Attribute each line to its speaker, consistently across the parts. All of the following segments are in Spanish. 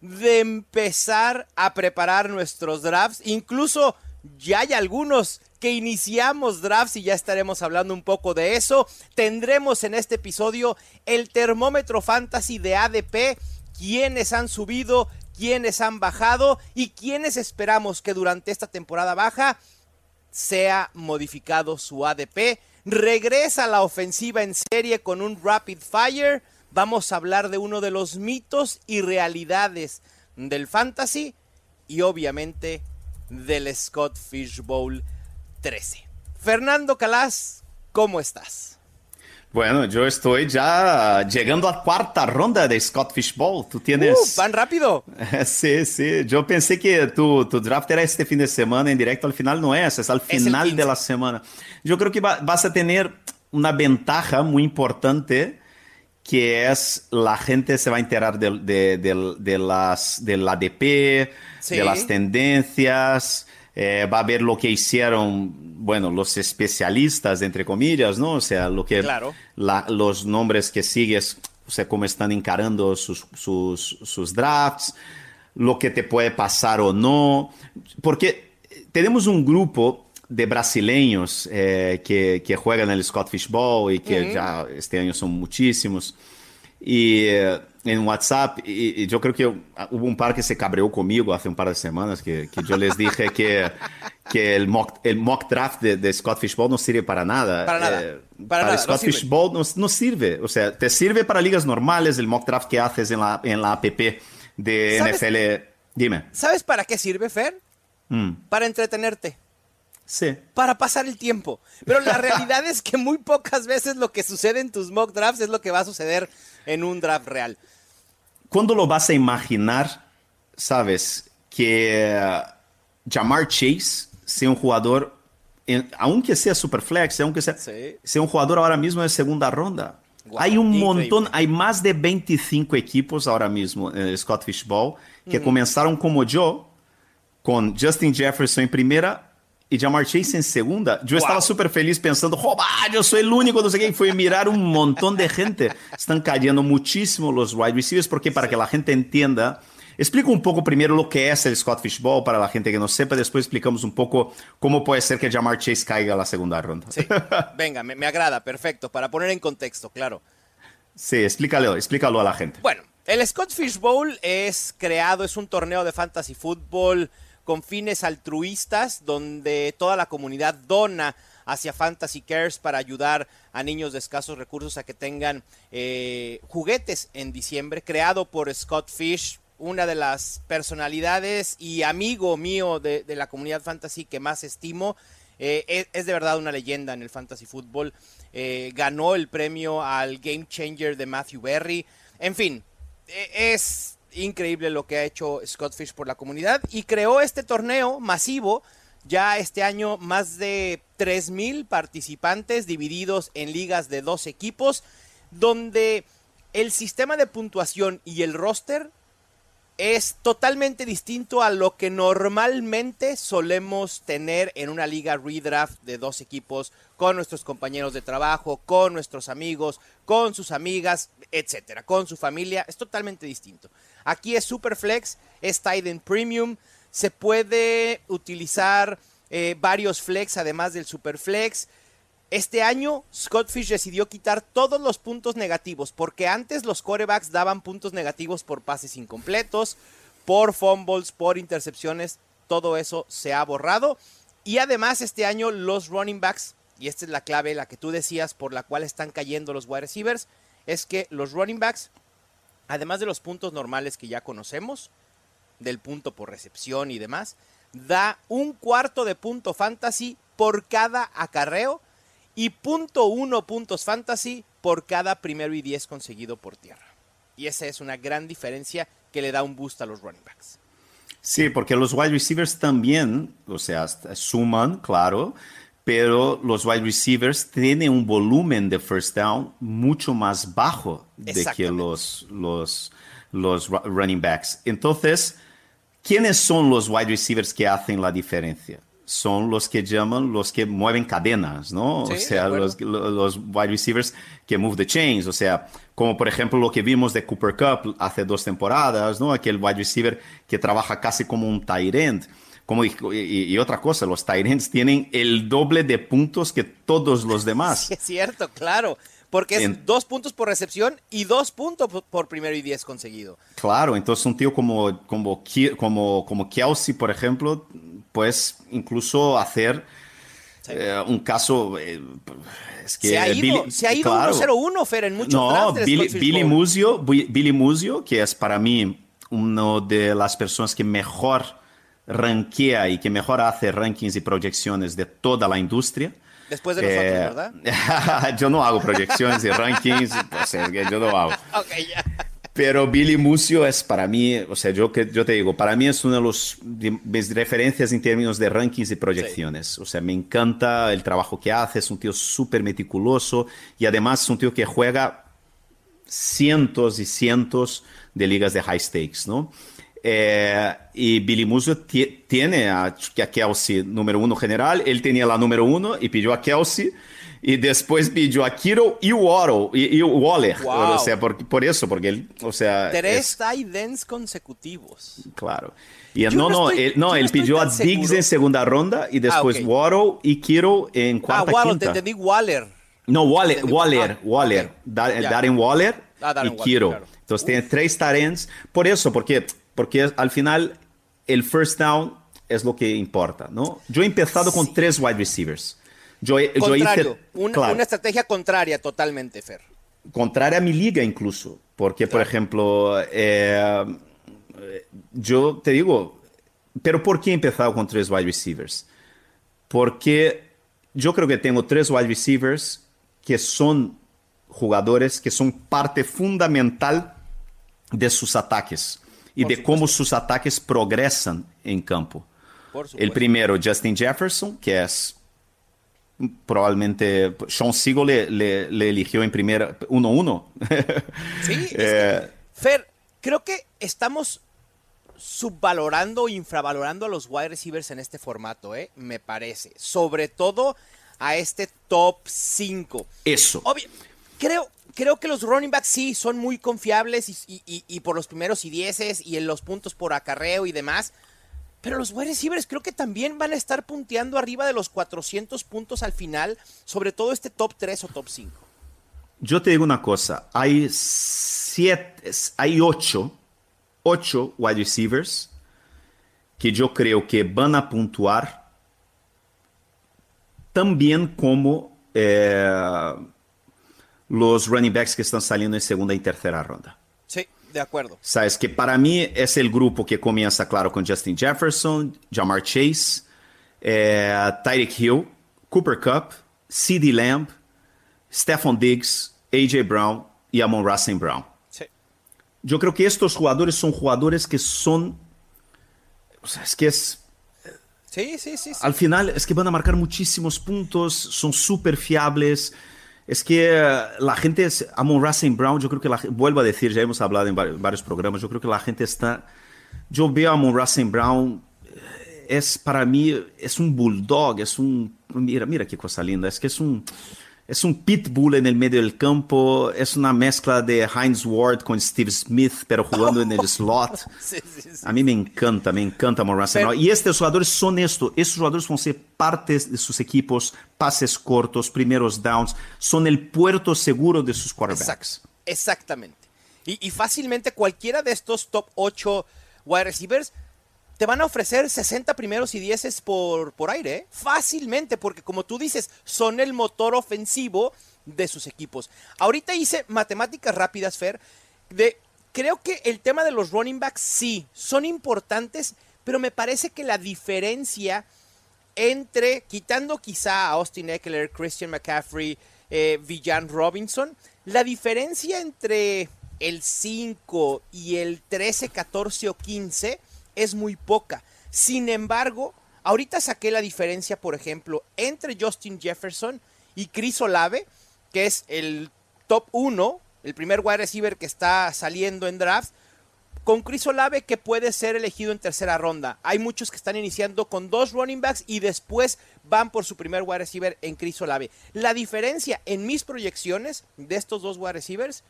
Speaker 1: de empezar a preparar nuestros drafts. Incluso ya hay algunos que iniciamos drafts y ya estaremos hablando un poco de eso. Tendremos en este episodio el termómetro fantasy de ADP, quienes han subido, quienes han bajado y quienes esperamos que durante esta temporada baja sea modificado su ADP. Regresa la ofensiva en serie con un rapid fire vamos a hablar de uno de los mitos y realidades del fantasy y obviamente del Scott Fish Bowl 13. Fernando Calas, ¿cómo estás?
Speaker 2: Bueno, yo estoy ya llegando a cuarta ronda de Scott Fish Bowl. Tú tienes.
Speaker 1: Uh, ¿Van rápido?
Speaker 2: sí, sí. Yo pensé que tu, tu, draft era este fin de semana en directo. Al final no es, es al final es de la semana. Yo creo que va, vas a tener una ventaja muy importante que es la gente se va a enterar de, de, de, de las, del ADP, sí. de las tendencias, eh, va a ver lo que hicieron, bueno, los especialistas, entre comillas, ¿no? O sea, lo que
Speaker 1: claro.
Speaker 2: la, los nombres que sigues, o sea, cómo están encarando sus, sus, sus drafts, lo que te puede pasar o no, porque tenemos un grupo de brasileños eh, que, que, juegan el Scott Fish Bowl y que uh -huh. ya este año son muchísimos. Y eh, en WhatsApp, y, yo creo que hubo un par que se cabreó conmigo hace un par de semanas, que, que yo les dije que, que el, mock, el mock draft de, de, Scott Fish Bowl no sirve para nada.
Speaker 1: Para nada.
Speaker 2: Eh,
Speaker 1: para,
Speaker 2: para
Speaker 1: nada,
Speaker 2: Scott
Speaker 1: no
Speaker 2: Fish
Speaker 1: sirve.
Speaker 2: Bowl no, no, sirve. O sea, te sirve para ligas normales el mock draft que haces en la, en la app de
Speaker 1: ¿Sabes?
Speaker 2: NFL. Dime.
Speaker 1: ¿Sabes para qué sirve, Fer?
Speaker 2: Mm.
Speaker 1: Para entretenerte.
Speaker 2: Sí.
Speaker 1: Para pasar el tiempo. Pero la realidad es que muy pocas veces lo que sucede en tus mock drafts es lo que va a suceder en un draft real.
Speaker 2: ¿Cuándo lo vas a imaginar, sabes, que uh, Jamar Chase sea un jugador, en, aunque sea superflex, aunque sea,
Speaker 1: sí.
Speaker 2: sea un jugador ahora mismo de segunda ronda? Wow, hay un increíble. montón, hay más de 25 equipos ahora mismo en el Scott Fish Bowl que mm. comenzaron como yo, con Justin Jefferson en primera y Jamar Chase en segunda. Yo wow. estaba súper feliz pensando, ¡Joba! Yo soy el único, sé qué. Y fue mirar un montón de gente. Están cayendo muchísimo los wide receivers, porque para sí. que la gente entienda, explico un poco primero lo que es el Scott Fish Bowl para la gente que no sepa. Después explicamos un poco cómo puede ser que Jamar Chase caiga a la segunda ronda.
Speaker 1: Sí. Venga, me, me agrada, perfecto. Para poner en contexto, claro.
Speaker 2: Sí, explícalo, explícalo a la gente.
Speaker 1: Bueno, el Scott Fish Bowl es creado, es un torneo de fantasy fútbol con fines altruistas donde toda la comunidad dona hacia Fantasy Cares para ayudar a niños de escasos recursos a que tengan eh, juguetes en diciembre, creado por Scott Fish, una de las personalidades y amigo mío de, la comunidad fantasy que más estimo. Eh, es, de verdad una leyenda en el fantasy fútbol. Eh, ganó el premio al Game Changer de Matthew Berry. En fin, es increíble lo que ha hecho Scott Fish por la comunidad y creó este torneo masivo. Ya este año más de 3.000 participantes divididos en ligas de dos equipos, donde el sistema de puntuación y el roster es totalmente distinto a lo que normalmente solemos tener en una liga redraft de dos equipos con nuestros compañeros de trabajo, con nuestros amigos, con sus amigas, etcétera, con su familia. Es totalmente distinto. Aquí es Superflex, es Titan Premium. Se puede utilizar eh, varios flex además del Superflex. Este año Scott Fish decidió quitar todos los puntos negativos porque antes los corebacks daban puntos negativos por pases incompletos, por fumbles, por intercepciones. Todo eso se ha borrado. Y además este año los running backs, y esta es la clave, la que tú decías por la cual están cayendo los wide receivers, es que los running backs además de los puntos normales que ya conocemos, del punto por recepción y demás, da un cuarto de punto fantasy por cada acarreo y punto uno puntos fantasy por cada primero y diez conseguido por tierra. Y esa es una gran diferencia que le da un boost a los running backs.
Speaker 2: Sí, porque los wide receivers también, o sea, suman, claro, pero los wide receivers tienen un volumen de first down mucho más bajo de que los, los, los running backs. Entonces, ¿quiénes son los wide receivers que hacen la diferencia? Son los que llaman los que mueven cadenas, ¿no? o sea, los, los wide receivers que move the chains, o sea, como por ejemplo lo que vimos de Cooper Cup hace dos temporadas, ¿no? Aquel wide receiver que trabaja casi como un tight end. Como, y, otra cosa, los Tyrants tienen el doble de puntos que todos los demás.
Speaker 1: Sí, es cierto, claro. Porque es dos puntos por recepción y dos puntos por primero y diez conseguido.
Speaker 2: Claro, entonces un tío como, como, como, como Kelsey, por ejemplo, pues incluso hacer eh, un caso. Eh,
Speaker 1: es que se ha ido, se ha ido 1-0-1, Fer, en muchos No,
Speaker 2: Billy, Billy Muzio, Billy Muzio, que es para mí una de las personas que mejor ranquea y que mejor hace rankings y proyecciones de toda la industria.
Speaker 1: Después de nosotros, eh, ¿verdad?
Speaker 2: yo no hago proyecciones y rankings, o sea, yo no hago. Pero Billy Mucio es para mí, o sea, yo, que, yo te digo, para mí es una de, los, mis referencias en términos de rankings y proyecciones. O sea, me encanta el trabajo que hace, es un tío súper meticuloso y además es un tío que juega cientos y cientos de ligas de high stakes, ¿no? Eh, y Billy Musso tiene a, a, Kelsey número uno general, él tenía la número uno y pidió a Kelsey. Y después pidió a Kiro y Waddle y, Waller. O sea, por, por, eso, porque él, o sea...
Speaker 1: Tres tight ends consecutivos.
Speaker 2: Claro. Y no, no, él, no, él pidió a Diggs en segunda ronda y después ah, Waddle y Kiro en ah, cuarta ah, Waddle, te
Speaker 1: entendí Waller.
Speaker 2: No, Waller, Waller, Waller, Darren Waller ah, y Kiro. Entonces tiene tres tight Por eso, porque porque al final el first down es lo que importa, ¿no? Yo he empezado con tres wide receivers.
Speaker 1: Yo, yo hice, una, estrategia contraria totalmente, Fer.
Speaker 2: Contraria a mi liga incluso, porque por ejemplo, eh, yo te digo, pero ¿por qué he empezado con tres wide receivers? Porque yo creo que tengo tres wide receivers que son jugadores que son parte fundamental de sus ataques y de cómo sus ataques progresan en campo. El primero, Justin Jefferson, que es probablemente Sean Sigo le, le, eligió en primera 1-1.
Speaker 1: sí, eh, Fer, creo que estamos subvalorando infravalorando a los wide receivers en este formato, ¿eh? me parece. Sobre todo a este top 5.
Speaker 2: Eso.
Speaker 1: creo, creo que los running backs sí son muy confiables y, por los primeros y dieces y en los puntos por acarreo y demás. Pero los wide receivers creo que también van a estar punteando arriba de los 400 puntos al final, sobre todo este top 3 o top 5.
Speaker 2: Yo te digo una cosa, hay siete, hay ocho, ocho wide receivers que yo creo que van a puntuar también como eh, los running backs que están saliendo en segunda y tercera ronda.
Speaker 1: Sí, de acuerdo.
Speaker 2: Sabes que para mí es el grupo que comienza, claro, con Justin Jefferson, Jamar Chase, eh, Tyreek Hill, Cooper Cup, CeeDee Lamb, Stephon Diggs, AJ Brown y Amon Russell Brown. Sí. Yo creo que estos jugadores son jugadores que son. O sea, es que es.
Speaker 1: Sí, sí, sí, sí.
Speaker 2: Al final es que van a marcar muchísimos puntos, son súper fiables. Es que eh, la gente, es, Amon Racing Brown, yo creo que la vuelvo a decir, ya hemos hablado en varios programas, yo creo que la gente está, yo veo a Amon Racing Brown, eh, es para mí, es un bulldog, es un, mira, mira qué cosa linda, es que es un, es un pitbull en el medio del campo, es una mezcla de Heinz Ward con Steve Smith, pero jugando en el slot. A mí me encanta, me encanta Morris Y estos jugadores son esto, estos jugadores van a ser partes de sus equipos, pases cortos, primeros downs, son el puerto seguro de sus quarterbacks.
Speaker 1: exactamente. Y, y fácilmente cualquiera de estos top 8 wide receivers te van a ofrecer 60 primeros y 10 por, por aire, ¿eh? fácilmente, porque como tú dices, son el motor ofensivo de sus equipos. Ahorita hice matemáticas rápidas, Fer, de creo que el tema de los running backs sí, son importantes, pero me parece que la diferencia entre, quitando quizá a Austin Eckler, Christian McCaffrey, eh, Villan Robinson, la diferencia entre el 5 y el 13, 14 o 15 es muy poca. Sin embargo, ahorita saqué la diferencia, por ejemplo, entre Justin Jefferson y Chris Olave, que es el top 1, el primer wide receiver que está saliendo en draft, con Chris Olave que puede ser elegido en tercera ronda. Hay muchos que están iniciando con dos running backs y después van por su primer wide receiver en Chris Olave. La diferencia en mis proyecciones de estos dos wide receivers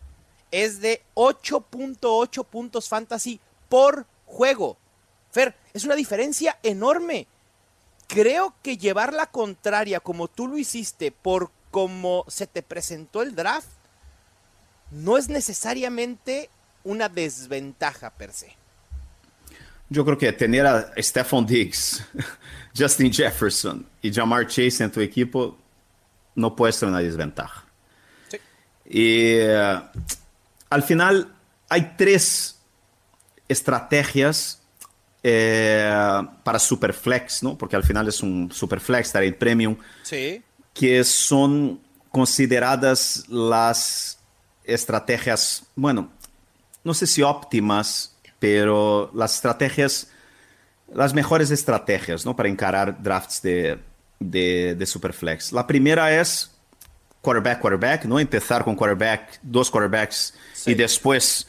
Speaker 1: es de 8.8 puntos fantasy por juego. Fer, es una diferencia enorme. Creo que llevar la contraria como tú lo hiciste por cómo se te presentó el draft no es necesariamente una desventaja per se.
Speaker 2: Yo creo que tener a Stephon Diggs, Justin Jefferson y Jamar Chase en tu equipo no puede ser una desventaja. Sí. Y uh, al final hay tres estrategias eh, para Superflex, ¿no? Porque al final es un Superflex, Trade Premium,
Speaker 1: sí.
Speaker 2: que son consideradas las estrategias, bueno, no sé si óptimas, pero las estrategias, las mejores estrategias, ¿no? Para encarar drafts de, de, de Superflex. La primera es quarterback, quarterback, ¿no? Empezar con quarterback, dos quarterbacks sí. y después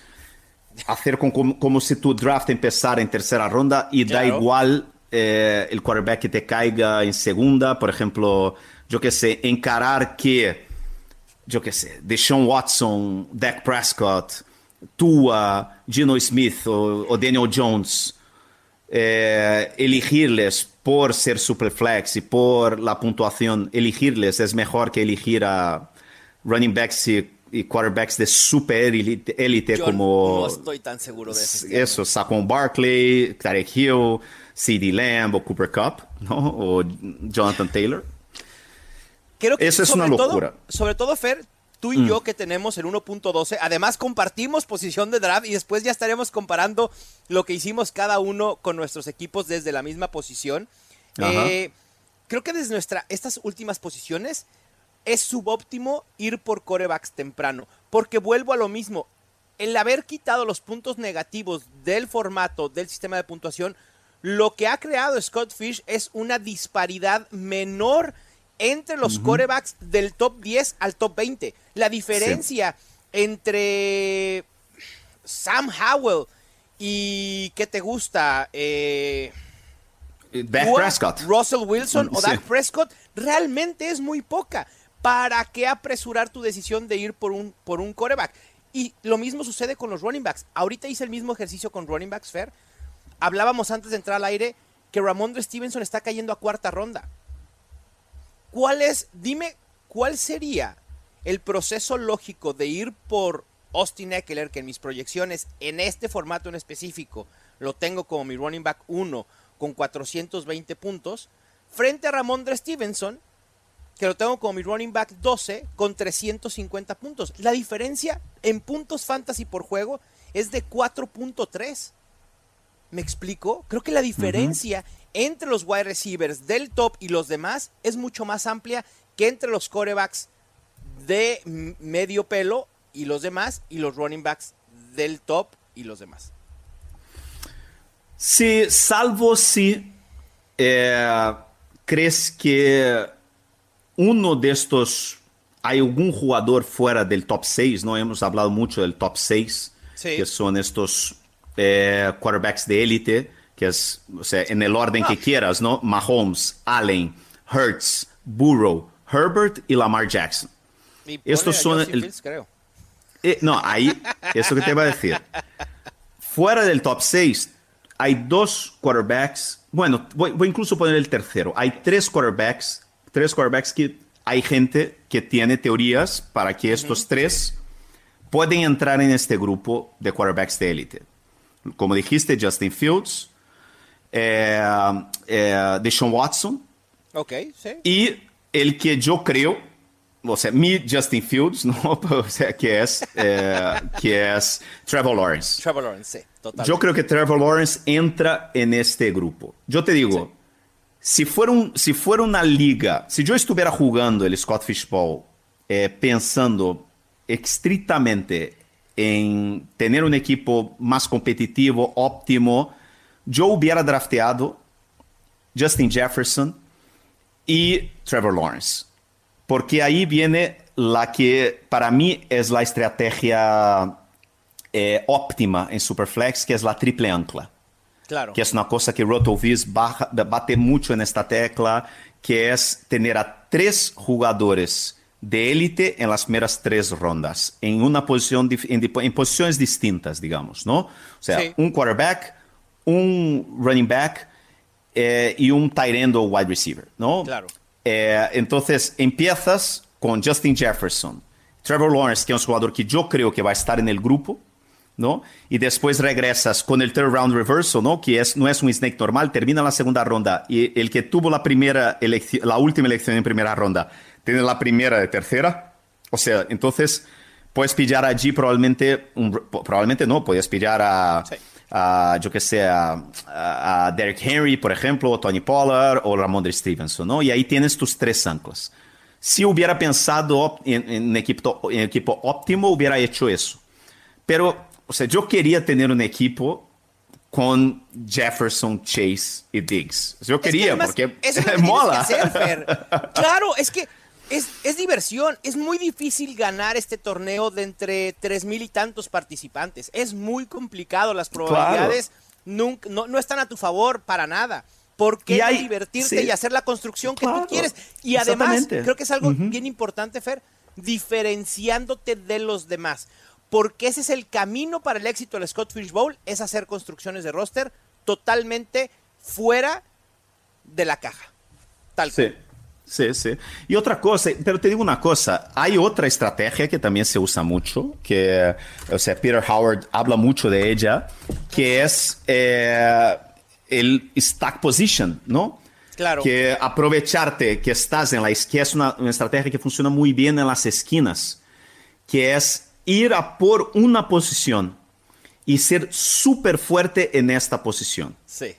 Speaker 2: hacer con, como, como, si tu draft empezara en tercera ronda y claro. da igual eh, el quarterback que te caiga en segunda, por ejemplo, yo que sé, encarar que, yo que sé, Deshaun Watson, Dak Prescott, Tua, Gino Smith o, o Daniel Jones, eh, elegirles por ser superflex y por la puntuación, elegirles es mejor que elegir a running backs y, y quarterbacks de super élite como...
Speaker 1: No estoy tan seguro de eso.
Speaker 2: Eso, Saquon Barkley, Tarek Hill, CD Lamb o Cooper Cup, ¿no? O Jonathan Taylor.
Speaker 1: Creo que
Speaker 2: eso es una locura.
Speaker 1: Todo, sobre todo, Fer, tú y mm. yo que tenemos el 1.12, además compartimos posición de draft y después ya estaremos comparando lo que hicimos cada uno con nuestros equipos desde la misma posición. Eh, creo que desde nuestra, estas últimas posiciones es subóptimo ir por corebacks temprano, porque vuelvo a lo mismo, el haber quitado los puntos negativos del formato del sistema de puntuación, lo que ha creado Scott Fish es una disparidad menor entre los uh -huh. corebacks del top 10 al top 20. La diferencia sí. entre Sam Howell y ¿qué te gusta? Eh,
Speaker 2: Dak Prescott.
Speaker 1: Russell Wilson o Dak. Prescott realmente es muy poca. ¿Para qué apresurar tu decisión de ir por un, por un coreback? Y lo mismo sucede con los running backs. Ahorita hice el mismo ejercicio con running backs, Fair. Hablábamos antes de entrar al aire que Ramondre Stevenson está cayendo a cuarta ronda. ¿Cuál es, dime, cuál sería el proceso lógico de ir por Austin Eckler, que en mis proyecciones, en este formato en específico, lo tengo como mi running back 1 con 420 puntos, frente a Ramondre Stevenson, que lo tengo como mi running back 12 con 350 puntos. La diferencia en puntos fantasy por juego es de 4.3. ¿Me explico? Creo que la diferencia entre los wide receivers del top y los demás es mucho más amplia que entre los corebacks de medio pelo y los demás y los running backs del top y los demás.
Speaker 2: Sí, salvo si eh, crees que uno de estos, hay algún jugador fuera del top 6, no hemos hablado mucho del top 6, sí. que son estos eh, quarterbacks de élite, que es, o sea, en el orden ah. que quieras, ¿no? Mahomes, Allen, Hertz, Burrow, Herbert y Lamar Jackson.
Speaker 1: Y
Speaker 2: Estos son... El,
Speaker 1: Fields, creo.
Speaker 2: Eh, no, ahí, eso que te iba a decir. Fuera del top 6, hay dos quarterbacks, bueno, voy, voy incluso a poner el tercero. Hay tres quarterbacks, tres quarterbacks que hay gente que tiene teorías para que estos tres pueden entrar en este grupo de quarterbacks de élite como dijiste, Justin Fields, eh, eh, Deshaun Watson.
Speaker 1: Ok, sí.
Speaker 2: Y el que yo creo, o sea, mi Justin Fields, ¿no? O sea, que es, eh, que es Trevor Lawrence.
Speaker 1: Trevor Lawrence, sí, totalmente.
Speaker 2: Yo creo que Trevor Lawrence entra en este grupo. Yo te digo, sí. Si, fuera un, si fuera una liga, si yo estuviera jugando el Scott Fishbowl eh, pensando estrictamente en tener un equipo más competitivo, óptimo, yo hubiera drafteado Justin Jefferson y Trevor Lawrence. Porque ahí viene la que para mí es la estrategia eh, óptima en Superflex, que es la triple ancla.
Speaker 1: Claro.
Speaker 2: Que es una cosa que RotoViz bate mucho en esta tecla, que es tener a tres jugadores de élite en las primeras tres rondas, en una posición, en, en posiciones distintas, digamos, ¿no? O sea, sí. un quarterback, un running back eh, y un tight end o wide receiver, ¿no?
Speaker 1: Claro.
Speaker 2: Eh, entonces, empiezas con Justin Jefferson, Trevor Lawrence, que es un jugador que yo creo que va a estar en el grupo, ¿no? Y después regresas con el third round reversal, ¿no? Que es, no es un snake normal, termina la segunda ronda y el que tuvo la primera la última elección en primera ronda, tiene la primera de tercera. O sea, entonces puedes pillar allí probablemente, un, probablemente no, puedes pillar a, sí. a yo que sé, a, a, Derek Henry, por ejemplo, o Tony Pollard o Ramondre Stevenson, ¿no? Y ahí tienes tus tres anclas. Si hubiera pensado en, en, equipo, en equipo óptimo, hubiera hecho eso. Pero, o sea, yo quería tener un equipo con Jefferson, Chase y Diggs. Yo quería,
Speaker 1: es que además,
Speaker 2: porque
Speaker 1: eso es lo que
Speaker 2: mola.
Speaker 1: Que hacer, claro, es que es, es, diversión. Es muy difícil ganar este torneo de entre tres mil y tantos participantes. Es muy complicado. Las probabilidades claro. nunca, no, no, están a tu favor para nada. ¿Por qué hay, divertirte sí. y hacer la construcción que tú quieres? Y además, creo que es algo uh -huh. bien importante, Fer, diferenciándote de los demás. Porque ese es el camino para el éxito del Scott Fish Bowl, es hacer construcciones de roster totalmente fuera de la caja. Tal
Speaker 2: sí. Sí, sí. Y otra cosa, pero te digo una cosa, hay otra estrategia que también se usa mucho, que, o sea, Peter Howard habla mucho de ella, que es eh, el stack position, ¿no?
Speaker 1: Claro.
Speaker 2: Que aprovecharte que estás en la que es una, una estrategia que funciona muy bien en las esquinas, que es ir a por una posición y ser súper fuerte en esta posición.
Speaker 1: Sí.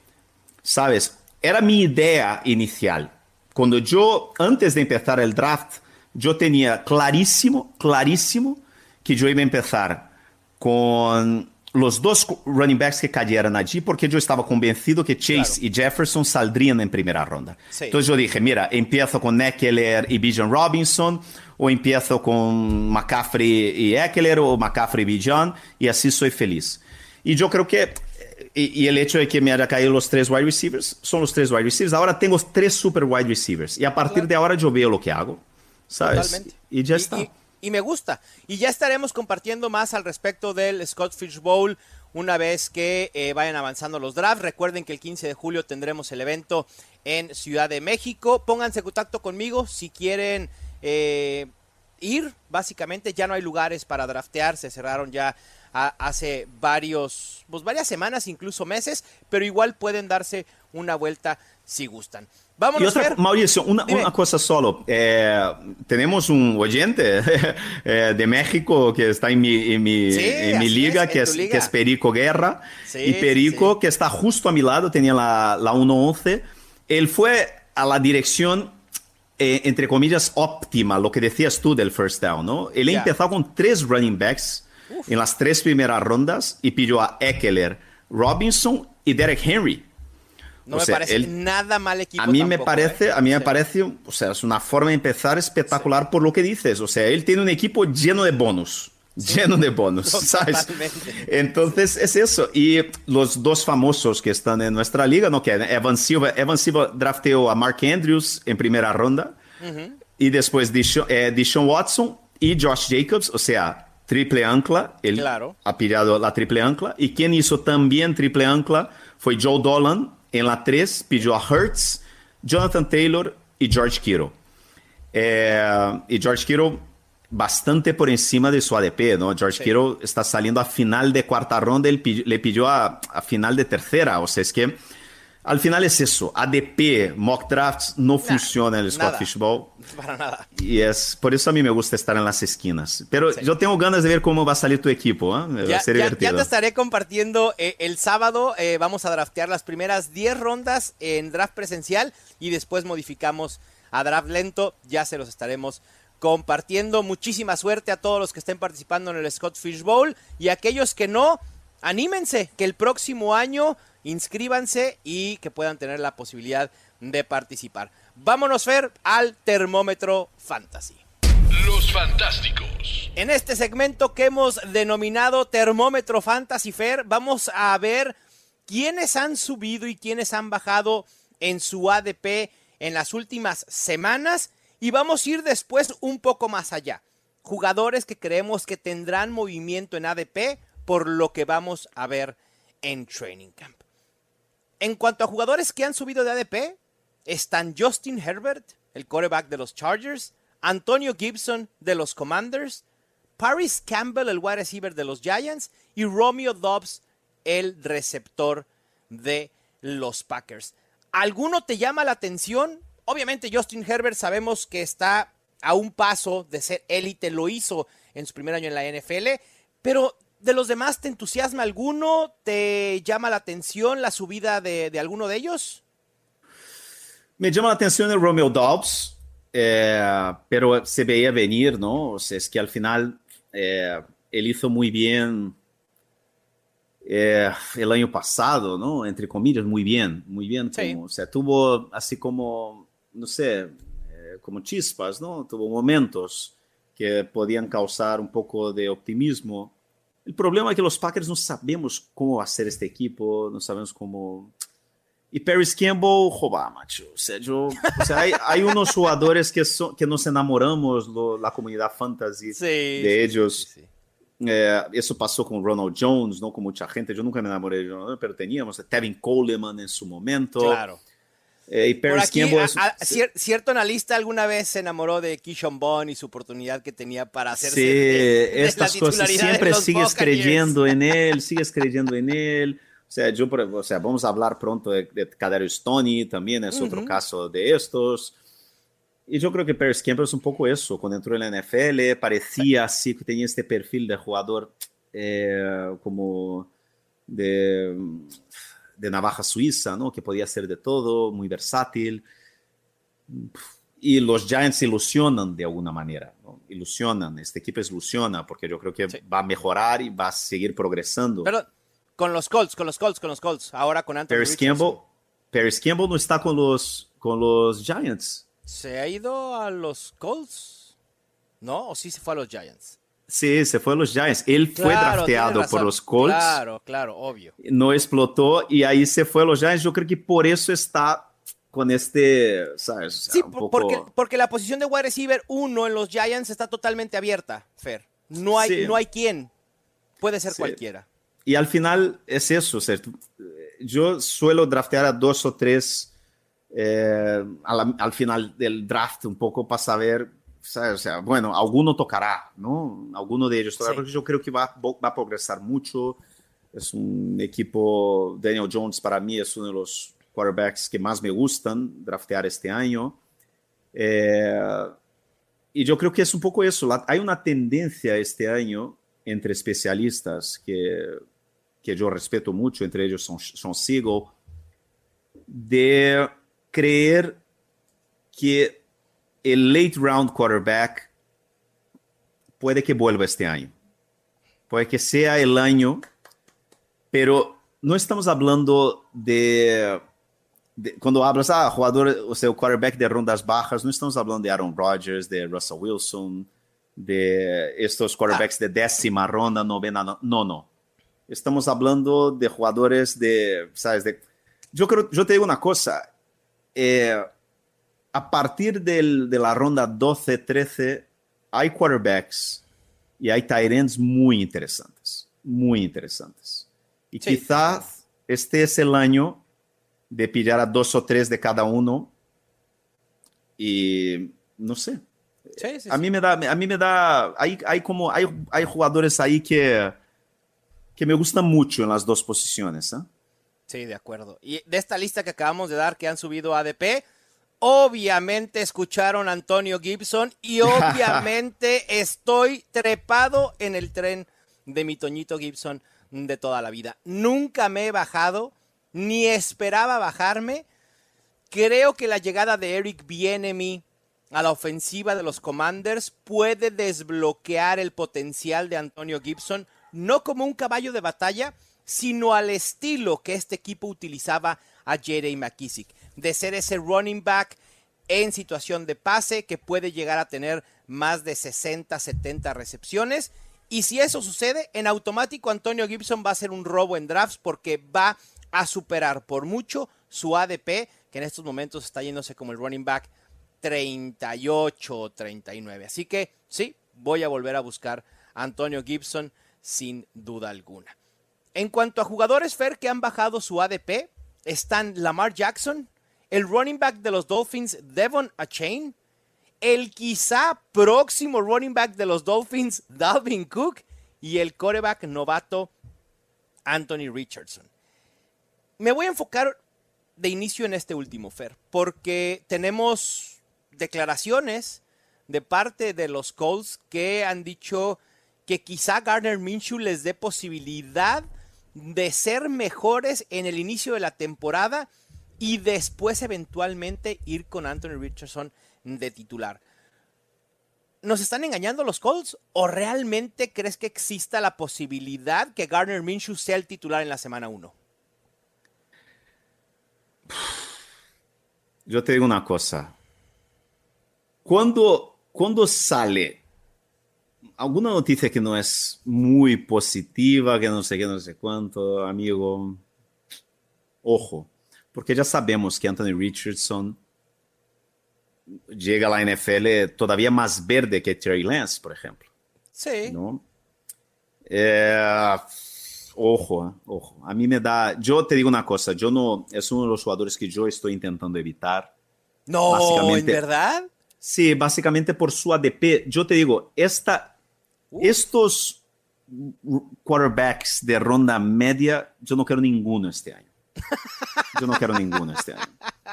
Speaker 2: ¿Sabes? Era mi idea inicial cuando yo, antes de empezar el draft, yo tenía clarísimo, clarísimo que yo iba a empezar con los dos running backs que cayeran allí, porque yo estaba convencido que Chase claro. y Jefferson saldrían en primera ronda.
Speaker 1: Sí.
Speaker 2: Entonces yo dije, mira, empiezo con Eckler y Bijan Robinson, o empiezo con McCaffrey y Eckler, o McCaffrey y Bijan, y así soy feliz. Y yo creo que y, y, el hecho de que me haya caído los tres wide receivers, son los tres wide receivers. Ahora tengo tres super wide receivers. Y a partir claro. de ahora yo veo lo que hago. ¿Sabes?
Speaker 1: Totalmente.
Speaker 2: Y ya
Speaker 1: y,
Speaker 2: está.
Speaker 1: Y, y, me gusta. Y ya estaremos compartiendo más al respecto del Scott Fish Bowl una vez que eh, vayan avanzando los drafts. Recuerden que el 15 de julio tendremos el evento en Ciudad de México. Pónganse en contacto conmigo si quieren eh, ir. Básicamente ya no hay lugares para draftear. Se cerraron ya hace varios, pues varias semanas, incluso meses, pero igual pueden darse una vuelta si gustan. Vámonos,
Speaker 2: y otra,
Speaker 1: Fer.
Speaker 2: Mauricio, una, una, cosa solo. Eh, tenemos un oyente eh, de México que está en mi, en mi,
Speaker 1: sí,
Speaker 2: en mi liga,
Speaker 1: es,
Speaker 2: que,
Speaker 1: en
Speaker 2: es,
Speaker 1: liga,
Speaker 2: que, es, Perico Guerra.
Speaker 1: Sí,
Speaker 2: y Perico,
Speaker 1: sí,
Speaker 2: que está justo a mi lado, tenía la, la 1-11. Él fue a la dirección eh, entre comillas, óptima, lo que decías tú del first down, ¿no? Él
Speaker 1: yeah.
Speaker 2: empezó con tres running backs Uf. en las tres primeras rondas y pidió a Eckler, Robinson y Derek Henry.
Speaker 1: No o me sea, parece él, nada mal equipo.
Speaker 2: A mí
Speaker 1: tampoco,
Speaker 2: me parece,
Speaker 1: ¿eh?
Speaker 2: a mí me
Speaker 1: sí.
Speaker 2: parece, o sea, es una forma de empezar espectacular sí. por lo que dices. O sea, él tiene un equipo lleno de bonus. Sí. Lleno de bonus, ¿sabes? Entonces es eso. Y los dos famosos que están en nuestra liga, ¿no? Que Evan Silva, Evan Silva drafteó a Mark Andrews en primera ronda. Uh -huh. Y después Deshaun, eh, Deshaun Watson y Josh Jacobs, o sea, triple ancla. Él
Speaker 1: claro.
Speaker 2: ha pillado la triple ancla. Y quien hizo también triple ancla fue Joe Dolan en la 3, pidió a Hertz, Jonathan Taylor y George Kittle. Eh, y George Kittle bastante por encima de su ADP, ¿no? George sí. Kittle está saliendo a final de cuarta ronda, él le pidió a, a, final de tercera, o sea, es que al final es eso, ADP, mock drafts no nah, funciona en el Scott Fishbowl.
Speaker 1: Para nada.
Speaker 2: Y es por eso a mí me gusta estar en las esquinas. Pero sí. yo tengo ganas de ver cómo va a salir tu equipo, ¿eh?
Speaker 1: Ya,
Speaker 2: va a ser
Speaker 1: ya,
Speaker 2: divertido.
Speaker 1: ya te estaré compartiendo eh, el sábado, eh, vamos a draftear las primeras 10 rondas en draft presencial y después modificamos a draft lento, ya se los estaremos compartiendo. Muchísima suerte a todos los que estén participando en el Scott Fish Bowl y a aquellos que no, anímense, que el próximo año inscríbanse y que puedan tener la posibilidad de participar. Vámonos, Fer, al termómetro fantasy.
Speaker 3: Los fantásticos.
Speaker 1: En este segmento que hemos denominado termómetro fantasy Fer, vamos a ver quiénes han subido y quiénes han bajado en su ADP en las últimas semanas y vamos a ir después un poco más allá. Jugadores que creemos que tendrán movimiento en ADP por lo que vamos a ver en Training Camp. En cuanto a jugadores que han subido de ADP, están Justin Herbert, el quarterback de los Chargers, Antonio Gibson de los Commanders, Paris Campbell, el wide receiver de los Giants, y Romeo Dobbs, el receptor de los Packers. ¿Alguno te llama la atención? Obviamente Justin Herbert sabemos que está a un paso de ser élite, lo hizo en su primer año en la NFL, pero de los demás, ¿te entusiasma alguno? ¿Te llama la atención la subida de, alguno de ellos?
Speaker 2: Me llama la atención el Romeo Dobbs, eh, pero se veía venir, ¿no? O sea, es que al final eh, él hizo muy bien eh, el año pasado, ¿no? Entre comillas, muy bien, muy bien. o sea, tuvo así como, no sé, como chispas, ¿no? Tuvo momentos que podían causar un poco de optimismo o problema é que os Packers não sabemos como fazer este equipo, não sabemos como. E Paris Campbell, roubar, macho. Ou seja, o sea, hay, unos jugadores que, so, que nos enamoramos da comunidade fantasy sí, de ellos. Sí, sí. Eh, eso pasó con Ronald Jones, no con mucha gente. Yo nunca me enamoré de Ronald, pero teníamos Tevin Coleman en su momento.
Speaker 1: Claro.
Speaker 2: Eh, y Paris Campbell es,
Speaker 1: a, cierto analista alguna vez se enamoró de Keyshawn Bond y su oportunidad que tenía para hacerse
Speaker 2: sí, de, estas cosas siempre sigues creyendo en él, sigues creyendo en él. O sea, yo, o sea, vamos a hablar pronto de, de Kadarius Stoney, también es uh -huh. otro caso de estos. Y yo creo que Paris Campbell es un poco eso. Cuando entró en la NFL, parecía así que tenía este perfil de jugador eh, como de de navaja suiza, ¿no? que podía ser de todo, muy versátil. Y los Giants ilusionan de alguna manera, ¿no? ilusionan, este equipo ilusiona porque yo creo que sí. va a mejorar y va a seguir progresando.
Speaker 1: Pero con los Colts, con los Colts, con los Colts, ahora con Anthony
Speaker 2: Paris Campbell, Paris Campbell no está con los, con los Giants.
Speaker 1: ¿Se ha ido a los Colts? ¿No? ¿O sí se fue a los Giants?
Speaker 2: Sí, se fue a los Giants. Él fue drafteado por los Colts.
Speaker 1: Claro, claro, obvio.
Speaker 2: No explotó y ahí se fue a los Giants. Yo creo que por eso está con este, ¿sabes?
Speaker 1: sí, poco... porque, porque la posición de wide receiver 1 en los Giants está totalmente abierta, Fer. No hay, sí. no hay quien. Puede ser sí. cualquiera.
Speaker 2: Y al final es eso. ¿cierto? Yo suelo draftear a dos o tres eh, al, al final del draft un poco para saber o sea, bueno, alguno tocará, ¿no? Alguno de ellos tocará, sí. porque yo creo que va, va, a progresar mucho. Es un equipo, Daniel Jones para mí es uno de los quarterbacks que más me gustan draftear este año. Eh, y yo creo que es un poco eso. La, hay una tendencia este año entre especialistas que, que yo respeto mucho, entre ellos son, son Siegel, de creer que el late round quarterback puede que vuelva este año. Puede que sea el año, pero no estamos hablando de, cuando hablas, ah, jugador, o sea, quarterback de rondas bajas, no estamos hablando de Aaron Rodgers, de Russell Wilson, de estos quarterbacks de décima ronda, novena, no, no, no. Estamos hablando de jugadores de, sabes, de, yo creo, yo te digo una cosa, eh, a partir del, de la ronda 12-13 hay quarterbacks y hay tight ends muy interesantes, muy interesantes. Y sí. quizás este es el año de pillar a dos o tres de cada uno y no sé.
Speaker 1: Sí, sí,
Speaker 2: a mí me da, a mí me da, hay, hay como, hay, hay jugadores ahí que, que me gustan mucho en las dos posiciones. ¿eh?
Speaker 1: Sí, de acuerdo. Y de esta lista que acabamos de dar que han subido ADP, obviamente escucharon a Antonio Gibson y obviamente estoy trepado en el tren de mi Toñito Gibson de toda la vida. Nunca me he bajado, ni esperaba bajarme. Creo que la llegada de Eric Bienemy a la ofensiva de los Commanders puede desbloquear el potencial de Antonio Gibson, no como un caballo de batalla, sino al estilo que este equipo utilizaba a J.D. McKissick, de ser ese running back en situación de pase que puede llegar a tener más de 60, 70 recepciones. Y si eso sucede, en automático Antonio Gibson va a ser un robo en drafts porque va a superar por mucho su ADP, que en estos momentos está yéndose como el running back 38 o 39. Así que sí, voy a volver a buscar a Antonio Gibson sin duda alguna. En cuanto a jugadores Fer que han bajado su ADP, están Lamar Jackson, el running back de los Dolphins, Devon Achain, el quizá próximo running back de los Dolphins, Dalvin Cook, y el coreback novato, Anthony Richardson. Me voy a enfocar de inicio en este último, Fer, porque tenemos declaraciones de parte de los Colts que han dicho que quizá Garner Minshew les dé posibilidad de ser mejores en el inicio de la temporada y después eventualmente ir con Anthony Richardson de titular. ¿Nos están engañando los Colts o realmente crees que exista la posibilidad que Garner Minshew sea el titular en la semana 1?
Speaker 2: Yo te digo una cosa. Cuando, cuando sale alguna noticia que no es muy positiva, que no sé qué, no sé cuánto, amigo, ojo, porque ya sabemos que Anthony Richardson llega a la NFL todavía más verde que Terry Lance, por ejemplo.
Speaker 1: Sí.
Speaker 2: ¿no? Eh, ojo, ojo. A mí me da. Yo te digo una cosa, yo no. Es uno de los jugadores que yo estoy intentando evitar.
Speaker 1: No, ¿en verdad?
Speaker 2: Sí, básicamente por su ADP. Yo te digo, esta, estos quarterbacks de ronda media, yo no quiero ninguno este año. Yo no quiero ninguno este año.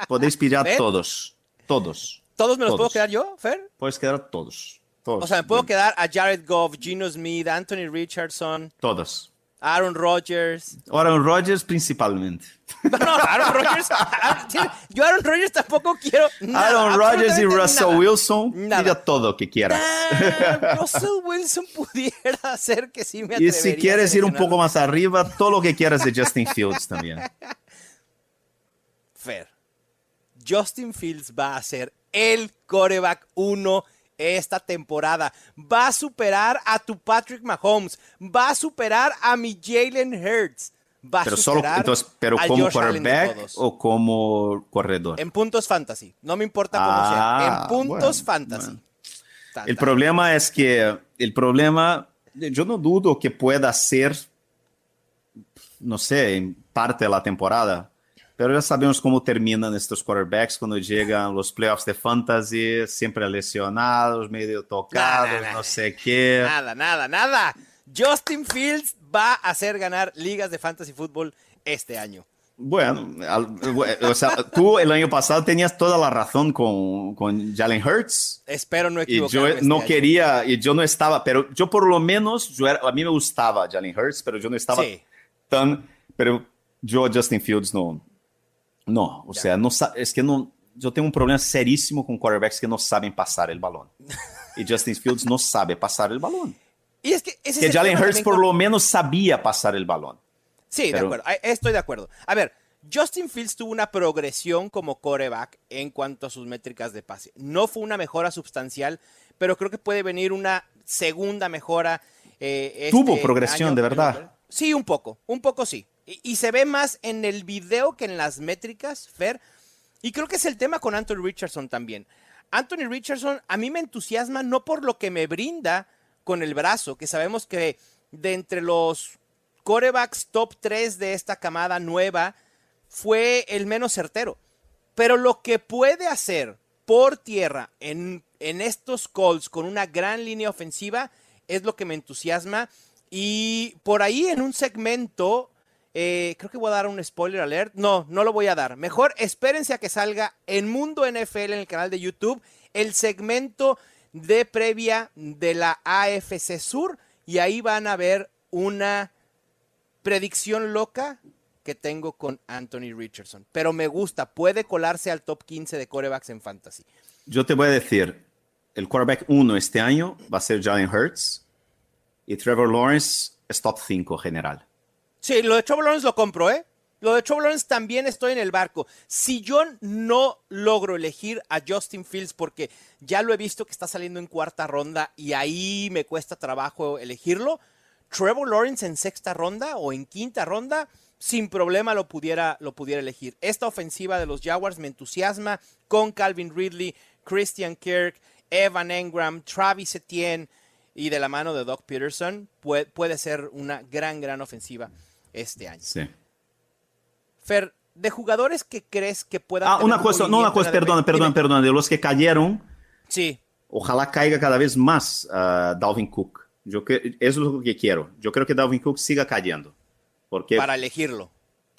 Speaker 2: Podéis pillar todos. Todos.
Speaker 1: ¿Todos me los puedo quedar yo, Fer?
Speaker 2: Puedes quedar todos. todos.
Speaker 1: O sea, me puedo quedar a Jared Goff, Gino Smith, Anthony Richardson.
Speaker 2: Todos.
Speaker 1: Aaron Rodgers.
Speaker 2: Aaron Rodgers principalmente.
Speaker 1: No, no, Aaron Rodgers. Yo Aaron Rodgers tampoco quiero.
Speaker 2: Aaron Rodgers y Russell Wilson. Diga todo lo que quieras.
Speaker 1: Russell Wilson pudiera hacer que sí me atrevería
Speaker 2: Y si quieres ir un poco más arriba, todo lo que quieras de Justin Fields también.
Speaker 1: Fair. Justin Fields va a ser el coreback uno esta temporada. Va a superar a tu Patrick Mahomes. Va a superar a mi Jalen Hurts. Va
Speaker 2: pero
Speaker 1: a
Speaker 2: solo, entonces, pero como quarterback o como corredor.
Speaker 1: En puntos fantasy. No me importa cómo sea. En ah, puntos fantasy.
Speaker 2: el problema es que el problema, yo no dudo que pueda ser, no sé, en parte de la temporada, pero ya sabemos cómo terminan estos quarterbacks cuando llegan los playoffs de fantasy, siempre lesionados, medio tocados, no sé qué.
Speaker 1: Nada, nada, nada. Justin Fields va a hacer ganar ligas de fantasy fútbol este año.
Speaker 2: Bueno, o sea, tú el año pasado tenías toda la razón con, con Jalen Hurts.
Speaker 1: Espero no
Speaker 2: equivocarme. Y yo no este quería, y yo no estaba, pero yo por lo menos, yo a mí me gustaba Jalen Hurts, pero yo no estaba tan, pero yo Justin Fields no, no, o sea, no, es que no, yo tengo un problema serísimo con quarterbacks que no saben pasar el balón. Y Justin Fields no sabe pasar el balón.
Speaker 1: Y es que, ese
Speaker 2: que Jalen Hurts por lo menos sabía pasar el balón.
Speaker 1: Sí, de acuerdo, estoy de acuerdo. A ver, Justin Fields tuvo una progresión como coreback en cuanto a sus métricas de pase. No fue una mejora sustancial, pero creo que puede venir una segunda mejora.
Speaker 2: Eh, tuvo este progresión, de verdad.
Speaker 1: Sí, un poco, un poco sí. Y, se ve más en el video que en las métricas, Fer. Y creo que es el tema con Anthony Richardson también. Anthony Richardson a mí me entusiasma no por lo que me brinda con el brazo, que sabemos que de entre los corebacks top 3 de esta camada nueva fue el menos certero. Pero lo que puede hacer por tierra en, en estos calls con una gran línea ofensiva es lo que me entusiasma. Y por ahí en un segmento eh, creo que voy a dar un spoiler alert. No, no lo voy a dar. Mejor espérense a que salga en Mundo NFL en el canal de YouTube el segmento de previa de la AFC Sur y ahí van a ver una predicción loca que tengo con Anthony Richardson. Pero me gusta, puede colarse al top 15 de corebacks en fantasy.
Speaker 2: Yo te voy a decir, el quarterback 1 este año va a ser Jalen Hurts y Trevor Lawrence es top 5 general.
Speaker 1: Sí, lo de Trevor Lawrence lo compro, ¿eh? Lo de Trevor Lawrence también estoy en el barco. Si yo no logro elegir a Justin Fields porque ya lo he visto que está saliendo en cuarta ronda y ahí me cuesta trabajo elegirlo, Trevor Lawrence en sexta ronda o en quinta ronda, sin problema lo pudiera, lo pudiera elegir. Esta ofensiva de los Jaguars me entusiasma con Calvin Ridley, Christian Kirk, Evan Engram, Travis Etienne y de la mano de Doc Peterson puede, puede ser una gran, gran ofensiva este año.
Speaker 2: Sí.
Speaker 1: Fer, de jugadores que crees que puedan.
Speaker 2: Ah, una cosa, no, una cosa, perdón, perdón, perdón, de los que cayeron.
Speaker 1: Sí.
Speaker 2: Ojalá caiga cada vez más uh, Dalvin Cook. Yo que, eso es lo que quiero. Yo creo que Dalvin Cook siga cayendo. Porque,
Speaker 1: Para elegirlo.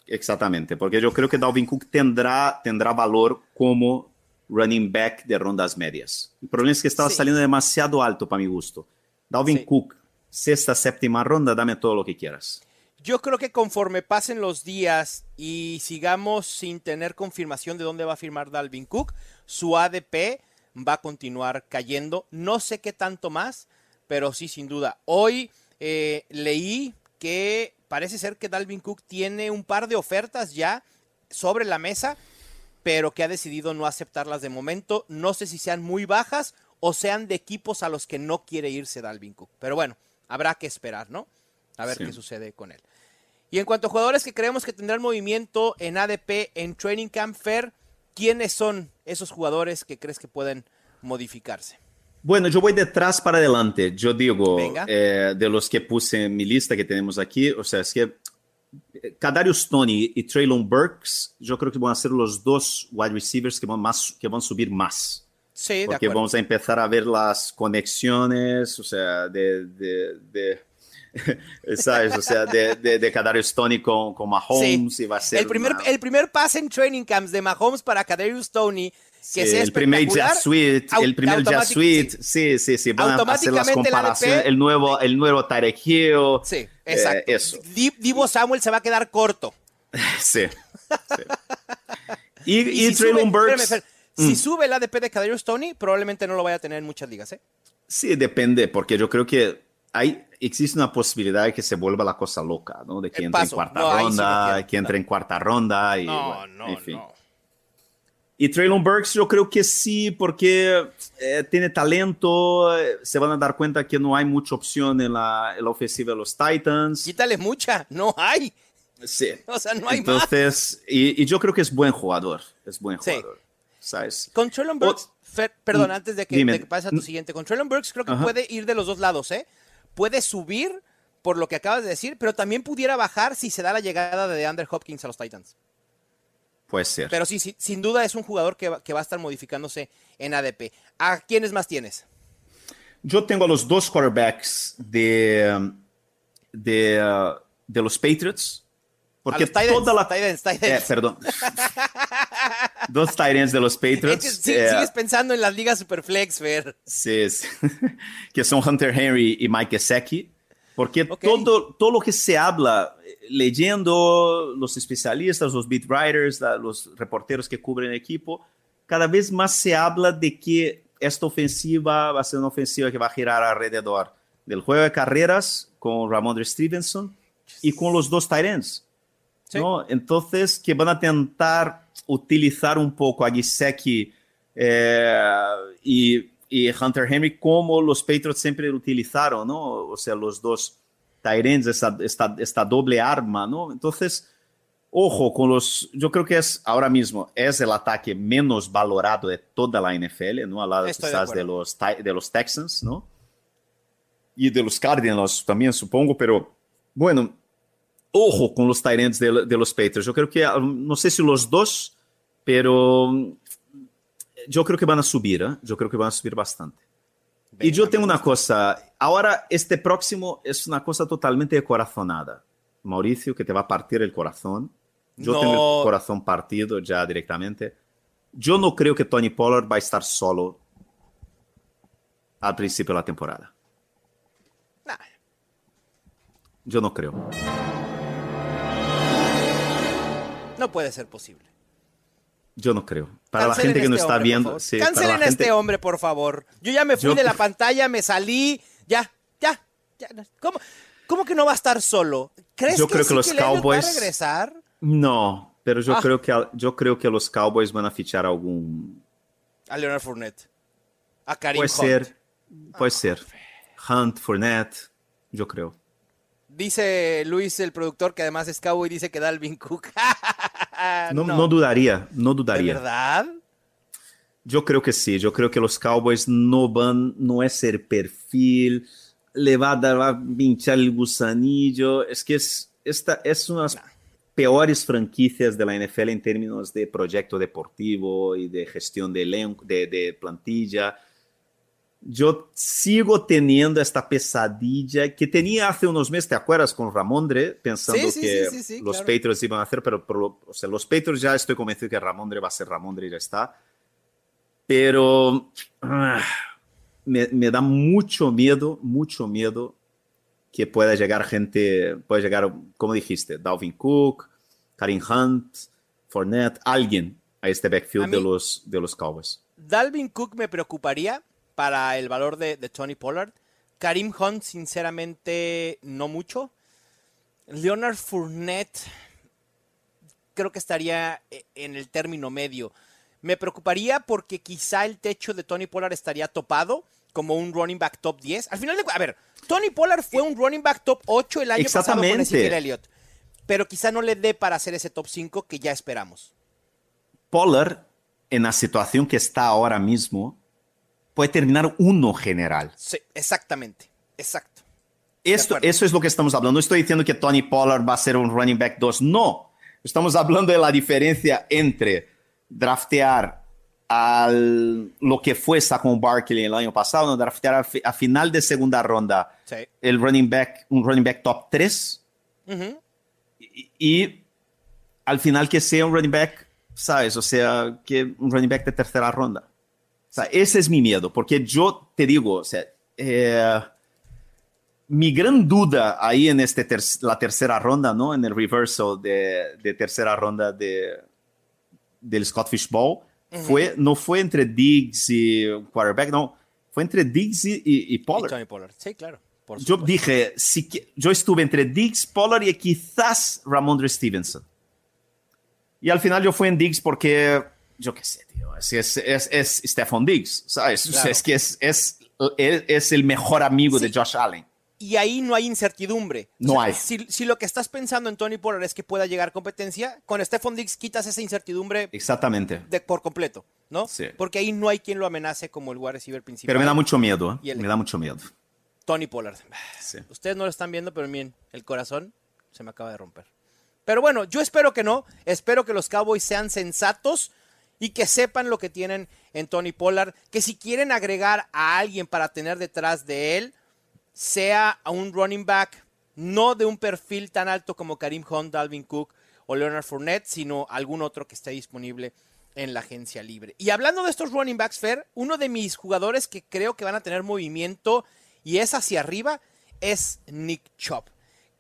Speaker 2: Exactamente, porque yo creo que Dalvin Cook tendrá, tendrá valor como running back de rondas medias. El problema es que estaba sí. saliendo demasiado alto para mi gusto. Dalvin sí. Cook, sexta, séptima ronda, dame todo lo que quieras.
Speaker 1: Yo creo que conforme pasen los días y sigamos sin tener confirmación de dónde va a firmar Dalvin Cook, su ADP va a continuar cayendo. No sé qué tanto más, pero sí, sin duda. Hoy eh, leí que parece ser que Dalvin Cook tiene un par de ofertas ya sobre la mesa, pero que ha decidido no aceptarlas de momento. No sé si sean muy bajas o sean de equipos a los que no quiere irse Dalvin Cook. Pero bueno, habrá que esperar, ¿no? A ver sí. qué sucede con él. Y en cuanto a jugadores que creemos que tendrán movimiento en ADP, en Training Camp Fair, ¿quiénes son esos jugadores que crees que pueden modificarse?
Speaker 2: Bueno, yo voy detrás para adelante. Yo digo, eh, de los que puse en mi lista que tenemos aquí, o sea, es que Kadarius Tony y Traylon Burks, yo creo que van a ser los dos wide receivers que van, más, que van a subir más.
Speaker 1: Sí,
Speaker 2: Porque vamos a empezar a ver las conexiones, o sea, de, de, de ¿sabes? O sea, de, de, de Kadarius Tony con, con Mahomes sí. y va a ser
Speaker 1: el primer,
Speaker 2: una...
Speaker 1: el primer pase en training camps de Mahomes para Kadarius Tony que
Speaker 2: sí,
Speaker 1: sea
Speaker 2: el primer Jazz Suite, el primer Jazz Suite, sí, sí, sí, van a hacer las comparaciones, el, nuevo, el nuevo Tyreek Hill,
Speaker 1: sí, exacto.
Speaker 2: Eh, eso.
Speaker 1: Divo Samuel se va a quedar corto.
Speaker 2: sí. sí. y, y, y Traylon Burks.
Speaker 1: Espérame, mm. Si sube el ADP de Kadarius Tony, probablemente no lo vaya a tener en muchas ligas, ¿eh?
Speaker 2: Sí, depende, porque yo creo que hay, existe una posibilidad de que se vuelva la cosa loca, ¿no? De que entre en cuarta
Speaker 1: no,
Speaker 2: ronda,
Speaker 1: sí
Speaker 2: que entre en cuarta ronda y
Speaker 1: no,
Speaker 2: bueno,
Speaker 1: no,
Speaker 2: en fin.
Speaker 1: no.
Speaker 2: Y Traylon Burks yo creo que sí, porque eh, tiene talento, eh, se van a dar cuenta que no hay mucha opción en la, en la ofensiva de los Titans.
Speaker 1: Quítale mucha, no hay.
Speaker 2: Sí.
Speaker 1: O sea, no hay
Speaker 2: Entonces,
Speaker 1: más.
Speaker 2: Y, y, yo creo que es buen jugador, es buen jugador.
Speaker 1: Sí.
Speaker 2: ¿Sabes?
Speaker 1: Con Traylon Burks, oh, Fer, perdón,
Speaker 2: mm,
Speaker 1: antes de que, de que pases a tu siguiente, con Traylon Burks creo que
Speaker 2: Ajá.
Speaker 1: puede ir de los dos lados, ¿eh? Puede subir por lo que acabas de decir, pero también pudiera bajar si se da la llegada de DeAndre Hopkins a los Titans.
Speaker 2: Puede ser.
Speaker 1: Pero sí, sí, sin duda es un jugador que va, que va a estar modificándose en ADP. ¿A quiénes más tienes?
Speaker 2: Yo tengo a los dos quarterbacks de, de, uh, de los Patriots. Porque
Speaker 1: a los Titans,
Speaker 2: toda la.
Speaker 1: Titans, Titans.
Speaker 2: Eh, perdón. dos Titans de los Patriots.
Speaker 1: Es que sí,
Speaker 2: eh,
Speaker 1: sigues pensando en las ligas Superflex, Fer.
Speaker 2: Sí, sí. que son Hunter Henry y Mike Gesicki. Porque todo, todo lo que se habla, eh, leyendo los especialistas, los beat writers, la- los reporteros que cubren el equipo, cada vez más se habla de que esta ofensiva va a ser una ofensiva que va a girar alrededor del juego de carreras con Ramondre Stevenson y con los dos ends.
Speaker 1: Sí.
Speaker 2: ¿no? Entonces, que van a tentar utilizar un poco a Giseki eh, y, y Hunter Henry como los Patriots siempre utilizaron, ¿no? O sea, los dos ends, esta, esta, esta doble arma, ¿no? Entonces, ojo con los, yo creo que es ahora mismo, es el ataque menos valorado de toda la NFL, ¿no? Al lado
Speaker 1: Estoy de
Speaker 2: quizás de,
Speaker 1: acuerdo.
Speaker 2: los, de los Texans, ¿no? Y de los Cardinals también, supongo, pero bueno, ojo con los ends de, de los Patriots. Yo creo que, um, no sé si los dos, pero um, yo creo que van a subir, ¿eh? Yo creo que van a subir bastante. y yo tengo una cosa, ahora este próximo es una cosa totalmente de corazonada. Mauricio, que te va a partir el corazón. Yo
Speaker 1: No.
Speaker 2: tengo el corazón partido ya directamente. Yo no creo que Tony Pollard va a estar solo al principio de la temporada.
Speaker 1: Nah,
Speaker 2: Yo no creo.
Speaker 1: No puede ser posible.
Speaker 2: Yo no creo. Para la gente que no
Speaker 1: este
Speaker 2: está
Speaker 1: hombre, por
Speaker 2: viendo, sí,
Speaker 1: Cancelen a este hombre, por favor. Yo ya me fui
Speaker 2: Yo-
Speaker 1: de la pantalla, me salí. Ya, ya, ya. ¿Cómo, ¿Cómo que no va a estar solo? ¿Crees
Speaker 2: yo
Speaker 1: que
Speaker 2: creo que los Cowboys.
Speaker 1: va a regresar?
Speaker 2: No, pero yo
Speaker 1: Ah.
Speaker 2: creo que yo creo que los Cowboys van a fichar algún.
Speaker 1: A Leonard Fournette. A Karim
Speaker 2: Puede
Speaker 1: Hunt.
Speaker 2: ser, puede ser. Hunt, Fournette, yo creo.
Speaker 1: Dice Luis, el productor, que además es cowboy, dice que Dalvin Cook.
Speaker 2: No, no dudaría, no
Speaker 1: ¿De
Speaker 2: dudaría.
Speaker 1: verdad?
Speaker 2: Yo creo que sí, yo creo que los Cowboys no van, no es el perfil, le va a dar, va a pinchar el gusanillo. Es que es, esta es una de las peores franquicias de la NFL en términos de proyecto deportivo y de gestión de, elenco, de, de plantilla. Yo sigo teniendo esta pesadilla que tenía hace unos meses, ¿te acuerdas? Con Ramondre, pensando
Speaker 1: Sí, sí,
Speaker 2: que
Speaker 1: sí,
Speaker 2: los
Speaker 1: claro.
Speaker 2: Patriots iban a hacer, pero, pero, o sea, los Patriots ya estoy convencido que Ramondre va a ser Ramondre y ya está. Pero ah, me, me da mucho miedo, mucho miedo que pueda llegar gente, puede llegar, como dijiste, Dalvin Cook, Karim Hunt, Fournette, alguien a este backfield de los, de los Cowboys.
Speaker 1: Dalvin Cook me preocuparía para el valor de, de Tony Pollard. Karim Hunt, sinceramente, no mucho. Leonard Fournette, creo que estaría e- en el término medio. Me preocuparía porque quizá el techo de Tony Pollard estaría topado como un running back top 10. Al final de a ver, Tony Pollard fue un running back top 8 el año pasado con Elliott. Pero quizá no le dé para hacer ese top 5 que ya esperamos.
Speaker 2: Pollard, en la situación que está ahora mismo, puede terminar uno general.
Speaker 1: Sí, exactamente. Exacto.
Speaker 2: Esto, eso es lo que estamos hablando. No estoy diciendo que Tony Pollard va a ser un running back 2. No. Estamos hablando de la diferencia entre draftear al, lo que fue Saquon Barkley el año pasado, no draftear a, fi- a final de segunda ronda
Speaker 1: Sí.
Speaker 2: el running back, un running back top 3
Speaker 1: Ujú.
Speaker 2: y, y al final que sea un running back, ¿sabes? O sea, que un running back de tercera ronda. O sea, ese es mi miedo, porque yo te digo, o sea, eh, mi gran duda ahí en este ter- la tercera ronda, ¿no? En el reversal de, de tercera ronda de, del Scott Fish Bowl, fue, no fue entre Diggs y quarterback, no, fue entre Diggs y, y- y
Speaker 1: Y
Speaker 2: Pollard.
Speaker 1: Tony Pollard. Sí, claro. por
Speaker 2: Yo dije, si yo estuve entre Diggs, Pollard y quizás Ramondre Stevenson. Y al final yo fui en Diggs porque, yo qué sé, tío, es, es, es, es Stephon Diggs, ¿sabes? O sea,
Speaker 1: Claro.
Speaker 2: es que es, es, es el mejor amigo
Speaker 1: Sí.
Speaker 2: de Josh Allen.
Speaker 1: Y ahí no hay incertidumbre. O
Speaker 2: No
Speaker 1: sea,
Speaker 2: hay.
Speaker 1: Si, si lo que estás pensando en Tony Pollard es que pueda llegar competencia, con Stephon Diggs quitas esa incertidumbre
Speaker 2: Exactamente.
Speaker 1: de, por completo, ¿no?
Speaker 2: Sí.
Speaker 1: Porque ahí no hay quien lo amenace como el wide receiver principal.
Speaker 2: Pero me da mucho miedo, ¿eh? Me da mucho miedo.
Speaker 1: Tony Pollard.
Speaker 2: Sí.
Speaker 1: Ustedes no lo están viendo, pero miren, el corazón se me acaba de romper. Pero bueno, yo espero que no. Espero que los Cowboys sean sensatos y que sepan lo que tienen en Tony Pollard. Que si quieren agregar a alguien para tener detrás de él, sea a un running back, no de un perfil tan alto como Karim Hunt, Dalvin Cook o Leonard Fournette, sino algún otro que esté disponible en la agencia libre. Y hablando de estos running backs, Fer, uno de mis jugadores que creo que van a tener movimiento y es hacia arriba es Nick Chubb.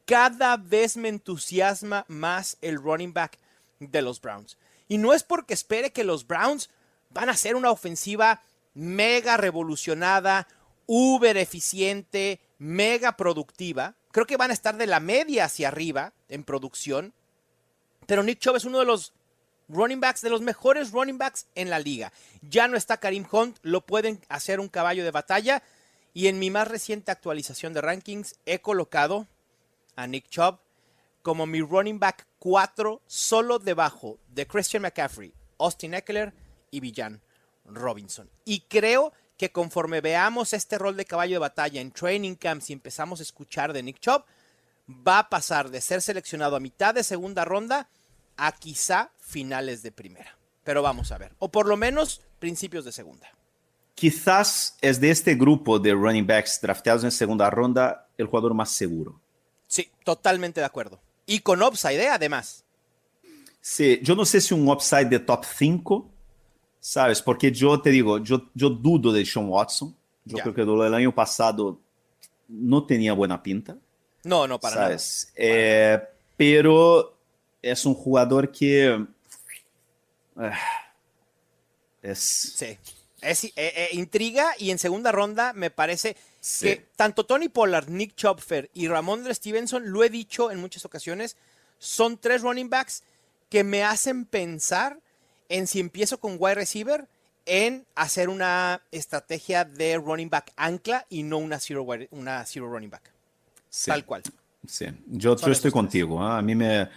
Speaker 1: Cada vez me entusiasma más el running back de los Browns. Y no es porque espere que los Browns van a ser una ofensiva mega revolucionada, uber eficiente, mega productiva. Creo que van a estar de la media hacia arriba en producción. Pero Nick Chubb es uno de los running backs, de los mejores running backs en la liga. Ya no está Karim Hunt, lo pueden hacer un caballo de batalla. Y en mi más reciente actualización de rankings he colocado a Nick Chubb como mi running back 4, solo debajo de Christian McCaffrey, Austin Eckler y Villan Robinson. Y creo que conforme veamos este rol de caballo de batalla en training camps y empezamos a escuchar de Nick Chubb, va a pasar de ser seleccionado a mitad de segunda ronda a quizá finales de primera. Pero vamos a ver. O por lo menos principios de segunda.
Speaker 2: Quizás es de este grupo de running backs drafteados en segunda ronda el jugador más seguro.
Speaker 1: Sí, totalmente de acuerdo. Y con upside, ¿eh? además.
Speaker 2: Sí, yo no sé si un upside de top 5, ¿sabes? Porque yo te digo, yo, yo dudo de Sean Watson. Yo
Speaker 1: Ya.
Speaker 2: creo que del año pasado no tenía buena pinta,
Speaker 1: No, no, para
Speaker 2: ¿sabes? Eh, pero es un jugador que... ah, es,
Speaker 1: nada. Sí. Es, eh, eh, intriga y en segunda ronda me parece que tanto Tony Pollard, Nick Chopfer y Ramondre Stevenson, lo he dicho en muchas ocasiones, son tres running backs que me hacen pensar en si empiezo con wide receiver, en hacer una estrategia de running back ancla y no una zero, una zero running back. Tal cual.
Speaker 2: Sí, yo, yo estoy contigo. ¿ah? A mí me...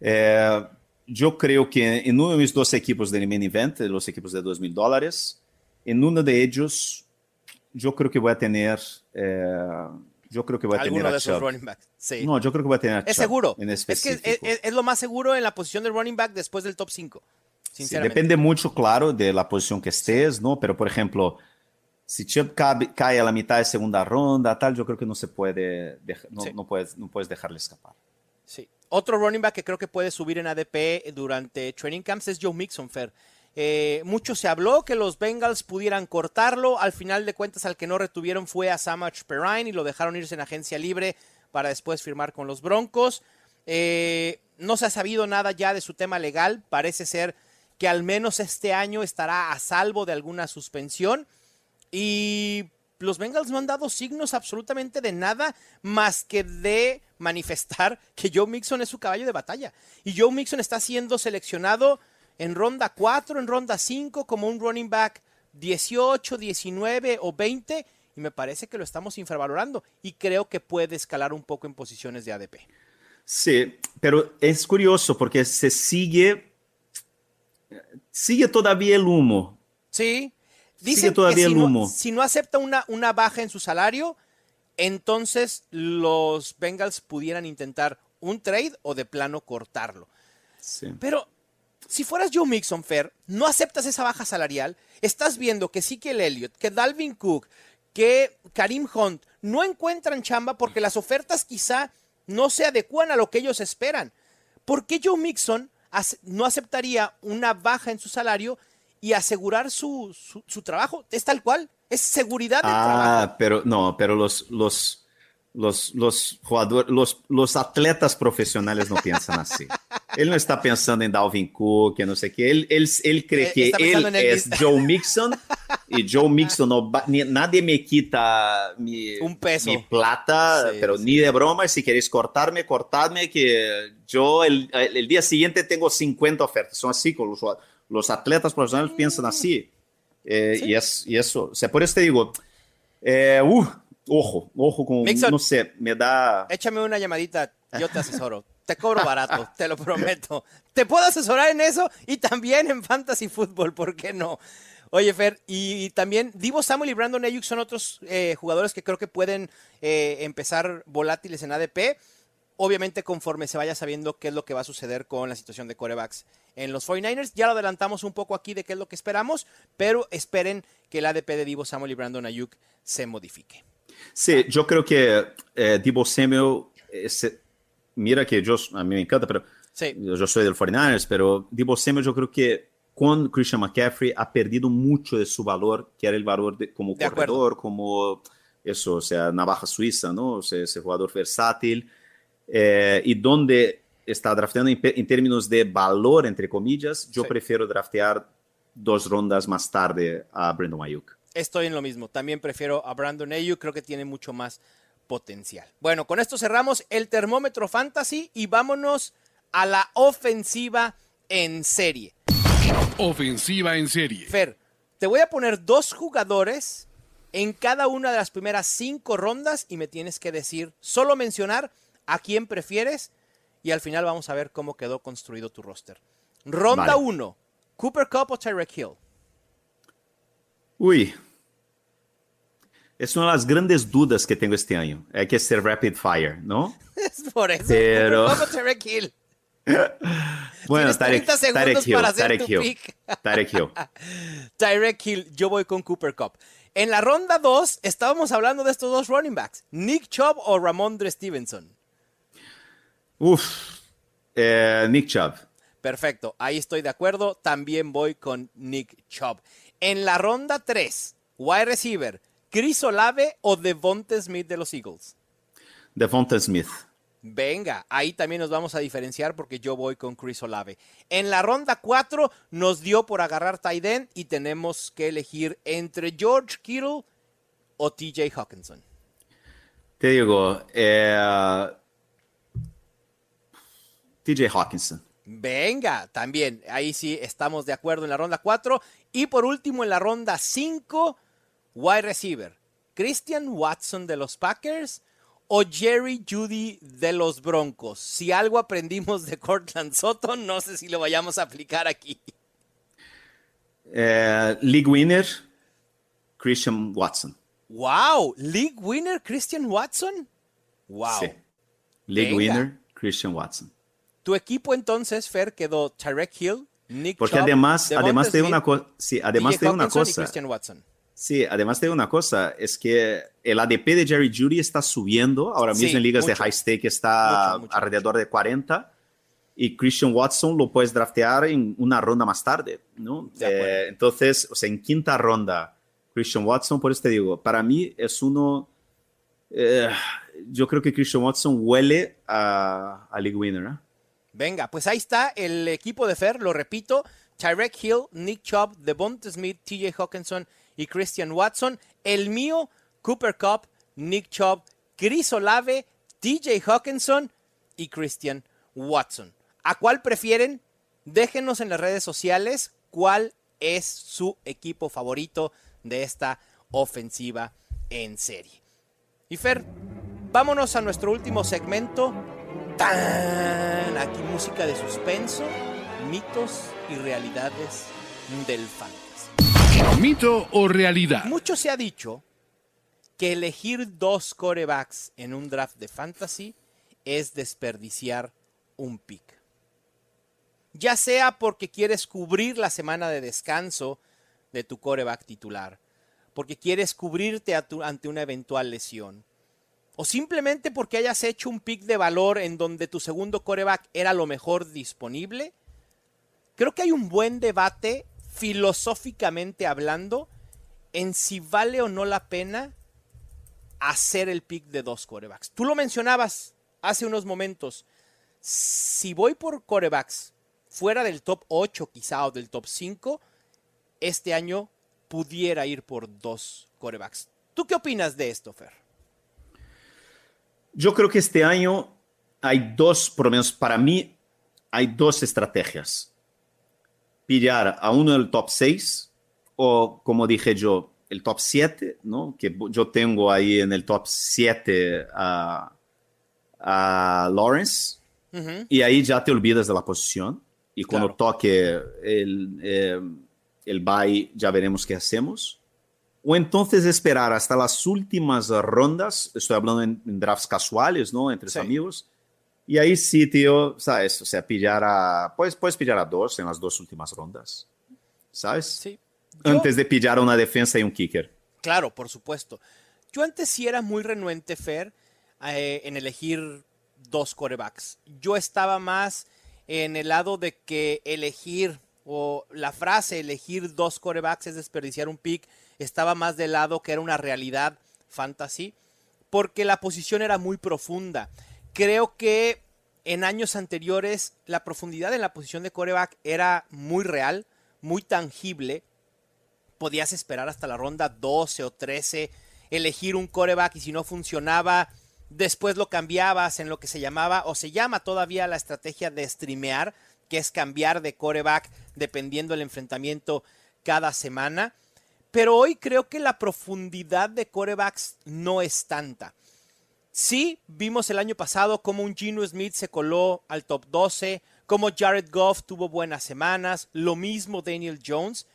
Speaker 2: Eh, yo creo que en uno de mis dos equipos del main event, los equipos de 2 mil dólares, en uno de ellos, yo creo que voy a tener... Eh, yo creo que voy a
Speaker 1: Alguno
Speaker 2: tener
Speaker 1: de esos running backs. Sí.
Speaker 2: No, yo creo que voy a tener.
Speaker 1: Es seguro. es que es, lo más seguro en la posición de running back después del top 5.
Speaker 2: depende mucho, claro, de la posición que estés, ¿no? Pero, por ejemplo, si Chubb cae a la mitad de segunda ronda, tal, yo creo que no se puede, no, no, puedes, no puedes dejarle escapar.
Speaker 1: Sí. Otro running back que creo que puede subir en ADP durante training camps es Joe Mixon, Fer. Eh, mucho se habló que los Bengals pudieran cortarlo. Al final de cuentas, al que no retuvieron fue a Samach Perrine y lo dejaron irse en agencia libre para después firmar con los Broncos. Eh, no se ha sabido nada ya de su tema legal. Parece ser que al menos este año estará a salvo de alguna suspensión. Y los Bengals no han dado signos absolutamente de nada más que de manifestar que Joe Mixon es su caballo de batalla. Y Joe Mixon está siendo seleccionado en ronda 4, en ronda 5, como un running back 18, 19 o 20, y me parece que lo estamos infravalorando y creo que puede escalar un poco en posiciones de ADP.
Speaker 2: Sí, pero es curioso porque se sigue, sigue todavía el humo.
Speaker 1: Sí, dice todavía el humo. si no acepta una, una baja en su salario, entonces los Bengals pudieran intentar un trade o de plano cortarlo. Sí. Pero si fueras Joe Mixon, Fair, no aceptas esa baja salarial, estás viendo que sí que el Elliott, que Dalvin Cook, que Karim Hunt no encuentran chamba porque las ofertas quizá no se adecúan a lo que ellos esperan. ¿Por qué Joe Mixon no aceptaría una baja en su salario y asegurar su, su, trabajo? Es tal cual, es seguridad del ah, trabajo.
Speaker 2: Ah, pero no, pero los, los, los, los jugadores, los, los atletas profesionales no piensan así. Él no está pensando en Dalvin Cook, no sé qué. Él, él, él cree que él es Joe Mixon y Joe Mixon no nadie me quita mi,
Speaker 1: Un peso.
Speaker 2: mi plata, pero ni de broma. Si queréis cortarme, cortadme, que yo el, el, día siguiente tengo 50 ofertas. Son así con los, los atletas profesionales piensan así. Eh, y, es, y eso, o sea, por eso te digo, eh, uh, ojo, ojo con, no sé, me da...
Speaker 1: Échame una llamadita, yo te asesoro. Te cobro barato, te lo prometo. Te puedo asesorar en eso y también en fantasy fútbol, ¿por qué no? Oye, Fer, y también Divo Samuel y Brandon Ayuk son otros eh, jugadores que creo que pueden eh, empezar volátiles en ADP. Obviamente, conforme se vaya sabiendo qué es lo que va a suceder con la situación de corebacks en los 49ers. Ya lo adelantamos un poco aquí de qué es lo que esperamos, pero esperen que el ADP de Divo Samuel y Brandon Ayuk se modifique.
Speaker 2: Sí, yo creo que eh, Debo Samuel, mira que yo, a mí me encanta, pero yo soy del 49ers, pero Debo Samuel yo creo que con Christian McCaffrey ha perdido mucho de su valor, que era el valor de, como corredor, como eso, o sea, navaja suiza, ¿no? O sea, ese jugador versátil, eh, y donde está drafteando en, términos de valor, entre comillas, yo prefiero draftear dos rondas más tarde a Brandon Ayuk.
Speaker 1: Estoy en lo mismo. También prefiero a Brandon Ayuk. Creo que tiene mucho más potencial. Bueno, con esto cerramos el termómetro fantasy y vámonos a la ofensiva en serie.
Speaker 3: Ofensiva en serie.
Speaker 1: Fer, te voy a poner dos jugadores en cada una de las primeras cinco rondas y me tienes que decir, solo mencionar a quién prefieres y al final vamos a ver cómo quedó construido tu roster. Ronda 1, Cooper Cup o Tyreek Hill.
Speaker 2: Uy, es una de las grandes dudas que tengo este año. Hay que ser rapid fire, ¿no?
Speaker 1: Es por eso. Pero... Tarek Hill.
Speaker 2: bueno, Tarek, Tarek Hill, Tarek Hill, Tarek Hill.
Speaker 1: Tarek Hill, yo voy con Cooper Cup. En la ronda 2 estábamos hablando de estos dos running backs, Nick Chubb o Ramondre Stevenson.
Speaker 2: Uf, eh, Nick Chubb.
Speaker 1: Perfecto, ahí estoy de acuerdo. También voy con Nick Chubb. En la ronda 3, wide receiver, Chris Olave o Devonte Smith de los Eagles.
Speaker 2: Devonte Smith.
Speaker 1: Venga, ahí también nos vamos a diferenciar porque yo voy con Chris Olave. En la ronda 4 nos dio por agarrar Tyden y tenemos que elegir entre George Kittle o TJ Hawkinson.
Speaker 2: Te digo, eh, TJ Hawkinson.
Speaker 1: Venga, también, ahí sí estamos de acuerdo en la ronda 4. Y por último, en la ronda 5, wide receiver. Christian Watson de los Packers o Jerry Judy de los Broncos. Si algo aprendimos de Cortland Soto, no sé si lo vayamos a aplicar aquí.
Speaker 2: Eh, league winner, Christian Watson.
Speaker 1: Wow, League winner, Christian Watson. Wow. Sí.
Speaker 2: League winner, Christian Watson.
Speaker 1: Tu equipo entonces, Fer, quedó Tyrek Hill, Nick
Speaker 2: Porque además, además de una cosa, sí, además de una cosa.
Speaker 1: Christian Watson.
Speaker 2: Sí, además de una cosa, es que el ADP de Jerry Judy está subiendo, ahora mismo en ligas de high stake está alrededor de 40 y Christian Watson lo puedes draftear en una ronda más tarde, ¿no? Eh, entonces, o sea, en quinta ronda, Christian Watson, por eso te digo, para mí es uno, eh, yo creo que Christian Watson huele a, a League Winner, ¿no?
Speaker 1: Venga, pues ahí está el equipo de Fer, lo repito, Tyrek Hill, Nick Chubb, Devonta Smith, TJ Hawkinson y Christian Watson. El mío, Cooper Cup, Nick Chubb, Chris Olave, TJ Hawkinson y Christian Watson. ¿A cuál prefieren? Déjenos en las redes sociales cuál es su equipo favorito de esta ofensiva en serie. Y Fer, vámonos a nuestro último segmento ¡Tan! Aquí música de suspenso, mitos y realidades del fantasy.
Speaker 3: ¿Mito o realidad?
Speaker 1: Mucho se ha dicho que elegir dos corebacks en un draft de fantasy es desperdiciar un pick. Ya sea porque quieres cubrir la semana de descanso de tu coreback titular, porque quieres cubrirte ante una eventual lesión, o simplemente porque hayas hecho un pick de valor en donde tu segundo coreback era lo mejor disponible, creo que hay un buen debate filosóficamente hablando en si vale o no la pena hacer el pick de dos corebacks. Tú lo mencionabas hace unos momentos. Si voy por corebacks fuera del top 8 quizá o del top 5, este año pudiera ir por dos corebacks. ¿Tú qué opinas de esto, Fer?
Speaker 2: Yo creo que este año hay dos, por lo menos para mí, hay dos estrategias. Pillar a uno del top 6 o, como dije yo, el top 7, ¿no? que yo tengo ahí en el top 7 a, a Lawrence, y ahí ya te olvidas de la posición. Y cuando toque el, eh, el bye, ya veremos qué hacemos o entonces esperar hasta las últimas rondas, estoy hablando en, drafts casuales, ¿no? Entre amigos. Y ahí sí, tío, ¿sabes? O sea, pillar a... Puedes, puedes pillar a dos en las dos últimas rondas, ¿sabes?
Speaker 1: Sí.
Speaker 2: Antes de pillar una defensa y un kicker.
Speaker 1: Claro, por supuesto. Yo antes sí era muy renuente, Fer, eh, en elegir dos corebacks. Yo estaba más en el lado de que elegir, o la frase elegir dos corebacks es desperdiciar un pick estaba más de lado que era una realidad fantasy, porque la posición era muy profunda. Creo que en años anteriores la profundidad en la posición de coreback era muy real, muy tangible. Podías esperar hasta la ronda 12 o 13, elegir un coreback y si no funcionaba, después lo cambiabas en lo que se llamaba o se llama todavía la estrategia de streamear, que es cambiar de coreback dependiendo del enfrentamiento cada semana. Pero hoy creo que la profundidad de corebacks no es tanta. Sí, vimos el año pasado como un Gino Smith se coló al top 12, como Jared Goff tuvo buenas semanas, lo mismo Daniel Jones,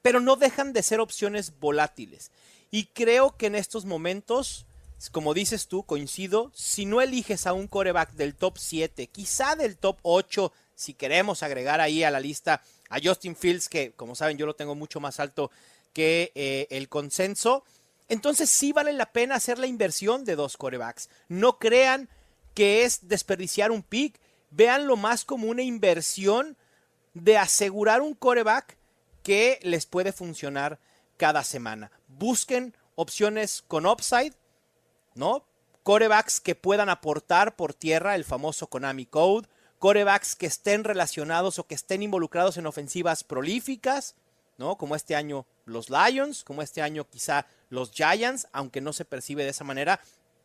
Speaker 1: pero no dejan de ser opciones volátiles. Y creo que en estos momentos, como dices tú, coincido, si no eliges a un coreback del top 7, quizá del top 8, si queremos agregar ahí a la lista a Justin Fields, que como saben yo lo tengo mucho más alto que eh, el consenso. Entonces sí vale la pena hacer la inversión de dos corebacks. No crean que es desperdiciar un pick. Véanlo más como una inversión de asegurar un coreback que les puede funcionar cada semana. Busquen opciones con upside, ¿no? corebacks que puedan aportar por tierra el famoso Konami Code, corebacks que estén relacionados o que estén involucrados en ofensivas prolíficas, ¿no? Como este año los Lions, como este año quizá los Giants, aunque no se percibe de esa manera,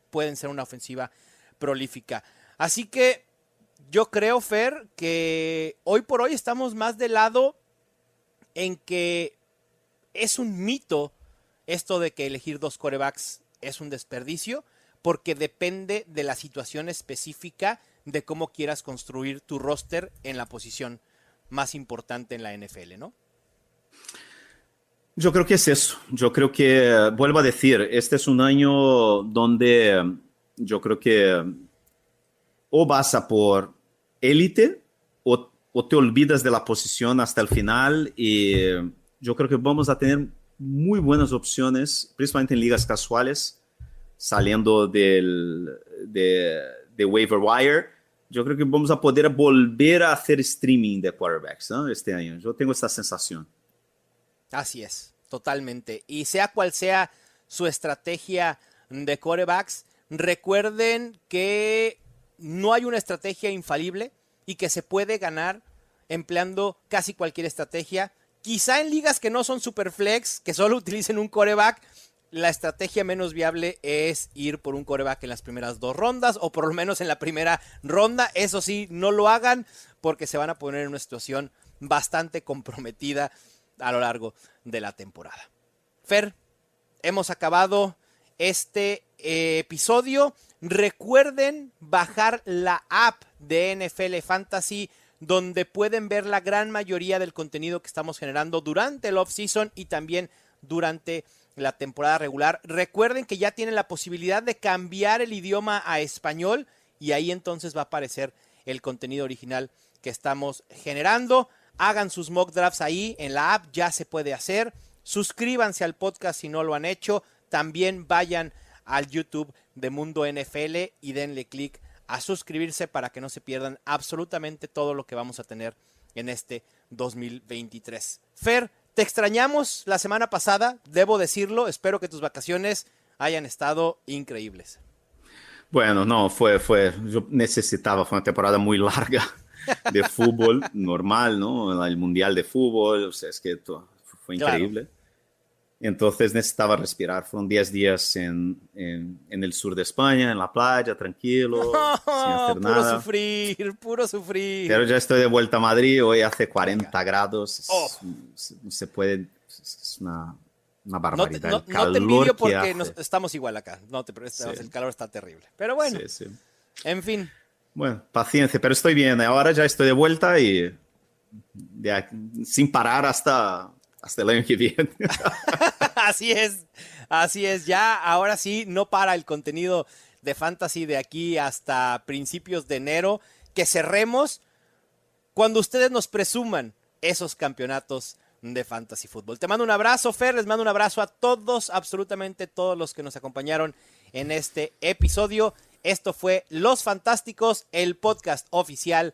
Speaker 1: pueden ser una ofensiva prolífica. Así que yo creo, Fer, que hoy por hoy estamos más del lado en que es un mito esto de que elegir dos corebacks es un desperdicio, porque depende de la situación específica de cómo quieras construir tu roster en la posición más importante en la NFL, ¿no?
Speaker 2: Yo creo que es eso. Yo creo que, vuelvo a decir, este es un año donde yo creo que o vas a por élite o, te olvidas de la posición hasta el final y yo creo que vamos a tener muy buenas opciones, principalmente en ligas casuales, saliendo del, de, de waiver wire. Yo creo que vamos a poder volver a hacer streaming de quarterbacks ¿no? este año. Yo tengo esta sensación.
Speaker 1: Así es, totalmente. Y sea cual sea su estrategia de quarterbacks, recuerden que no hay una estrategia infalible y que se puede ganar empleando casi cualquier estrategia. Quizá en ligas que no son super flex, que solo utilicen un coreback, la estrategia menos viable es ir por un coreback en las primeras dos rondas o por lo menos en la primera ronda. Eso sí, no lo hagan porque se van a poner en una situación bastante comprometida a lo largo de la temporada. Fer, hemos acabado este eh, episodio. Recuerden bajar la app de NFL Fantasy donde pueden ver la gran mayoría del contenido que estamos generando durante el off-season y también durante la temporada regular. Recuerden que ya tienen la posibilidad de cambiar el idioma a español y ahí entonces va a aparecer el contenido original que estamos generando. Hagan sus mock drafts ahí en la app, ya se puede hacer. Suscríbanse al podcast si no lo han hecho. También vayan al YouTube de Mundo NFL y denle click a suscribirse para que no se pierdan absolutamente todo lo que vamos a tener en este 2023. Fer, te extrañamos la semana pasada, debo decirlo, espero que tus vacaciones hayan estado increíbles.
Speaker 2: Bueno, no, fue, fue, yo necesitaba, fue una temporada muy larga de fútbol normal, ¿no? El Mundial de Fútbol, o sea, es que fue increíble. Entonces necesitaba respirar. Fueron 10 días en, en, en, el sur de España, en la playa, tranquilo, sin hacer
Speaker 1: puro
Speaker 2: nada.
Speaker 1: sufrir, puro sufrir.
Speaker 2: Pero ya estoy de vuelta a Madrid, hoy hace 40 grados,
Speaker 1: Oh.
Speaker 2: es- se puede, es una, una
Speaker 1: No te,
Speaker 2: barbaridad.
Speaker 1: no- no te envidio
Speaker 2: que
Speaker 1: porque nos- estamos igual acá. No te preocupes,
Speaker 2: Sí.
Speaker 1: el calor está terrible. Pero bueno,
Speaker 2: Sí, sí.
Speaker 1: en fin.
Speaker 2: Bueno, paciencia, pero estoy bien. Ahora ya estoy de vuelta y de sin parar hasta, hasta el año que viene.
Speaker 1: Así es, así es. Ya ahora sí no para el contenido de Fantasy de aquí hasta principios de enero. Que cerremos cuando ustedes nos presuman esos campeonatos de Fantasy Fútbol. Te mando un abrazo, Fer. Les mando un abrazo a todos, absolutamente todos los que nos acompañaron en este episodio. Esto fue Los Fantásticos, el podcast oficial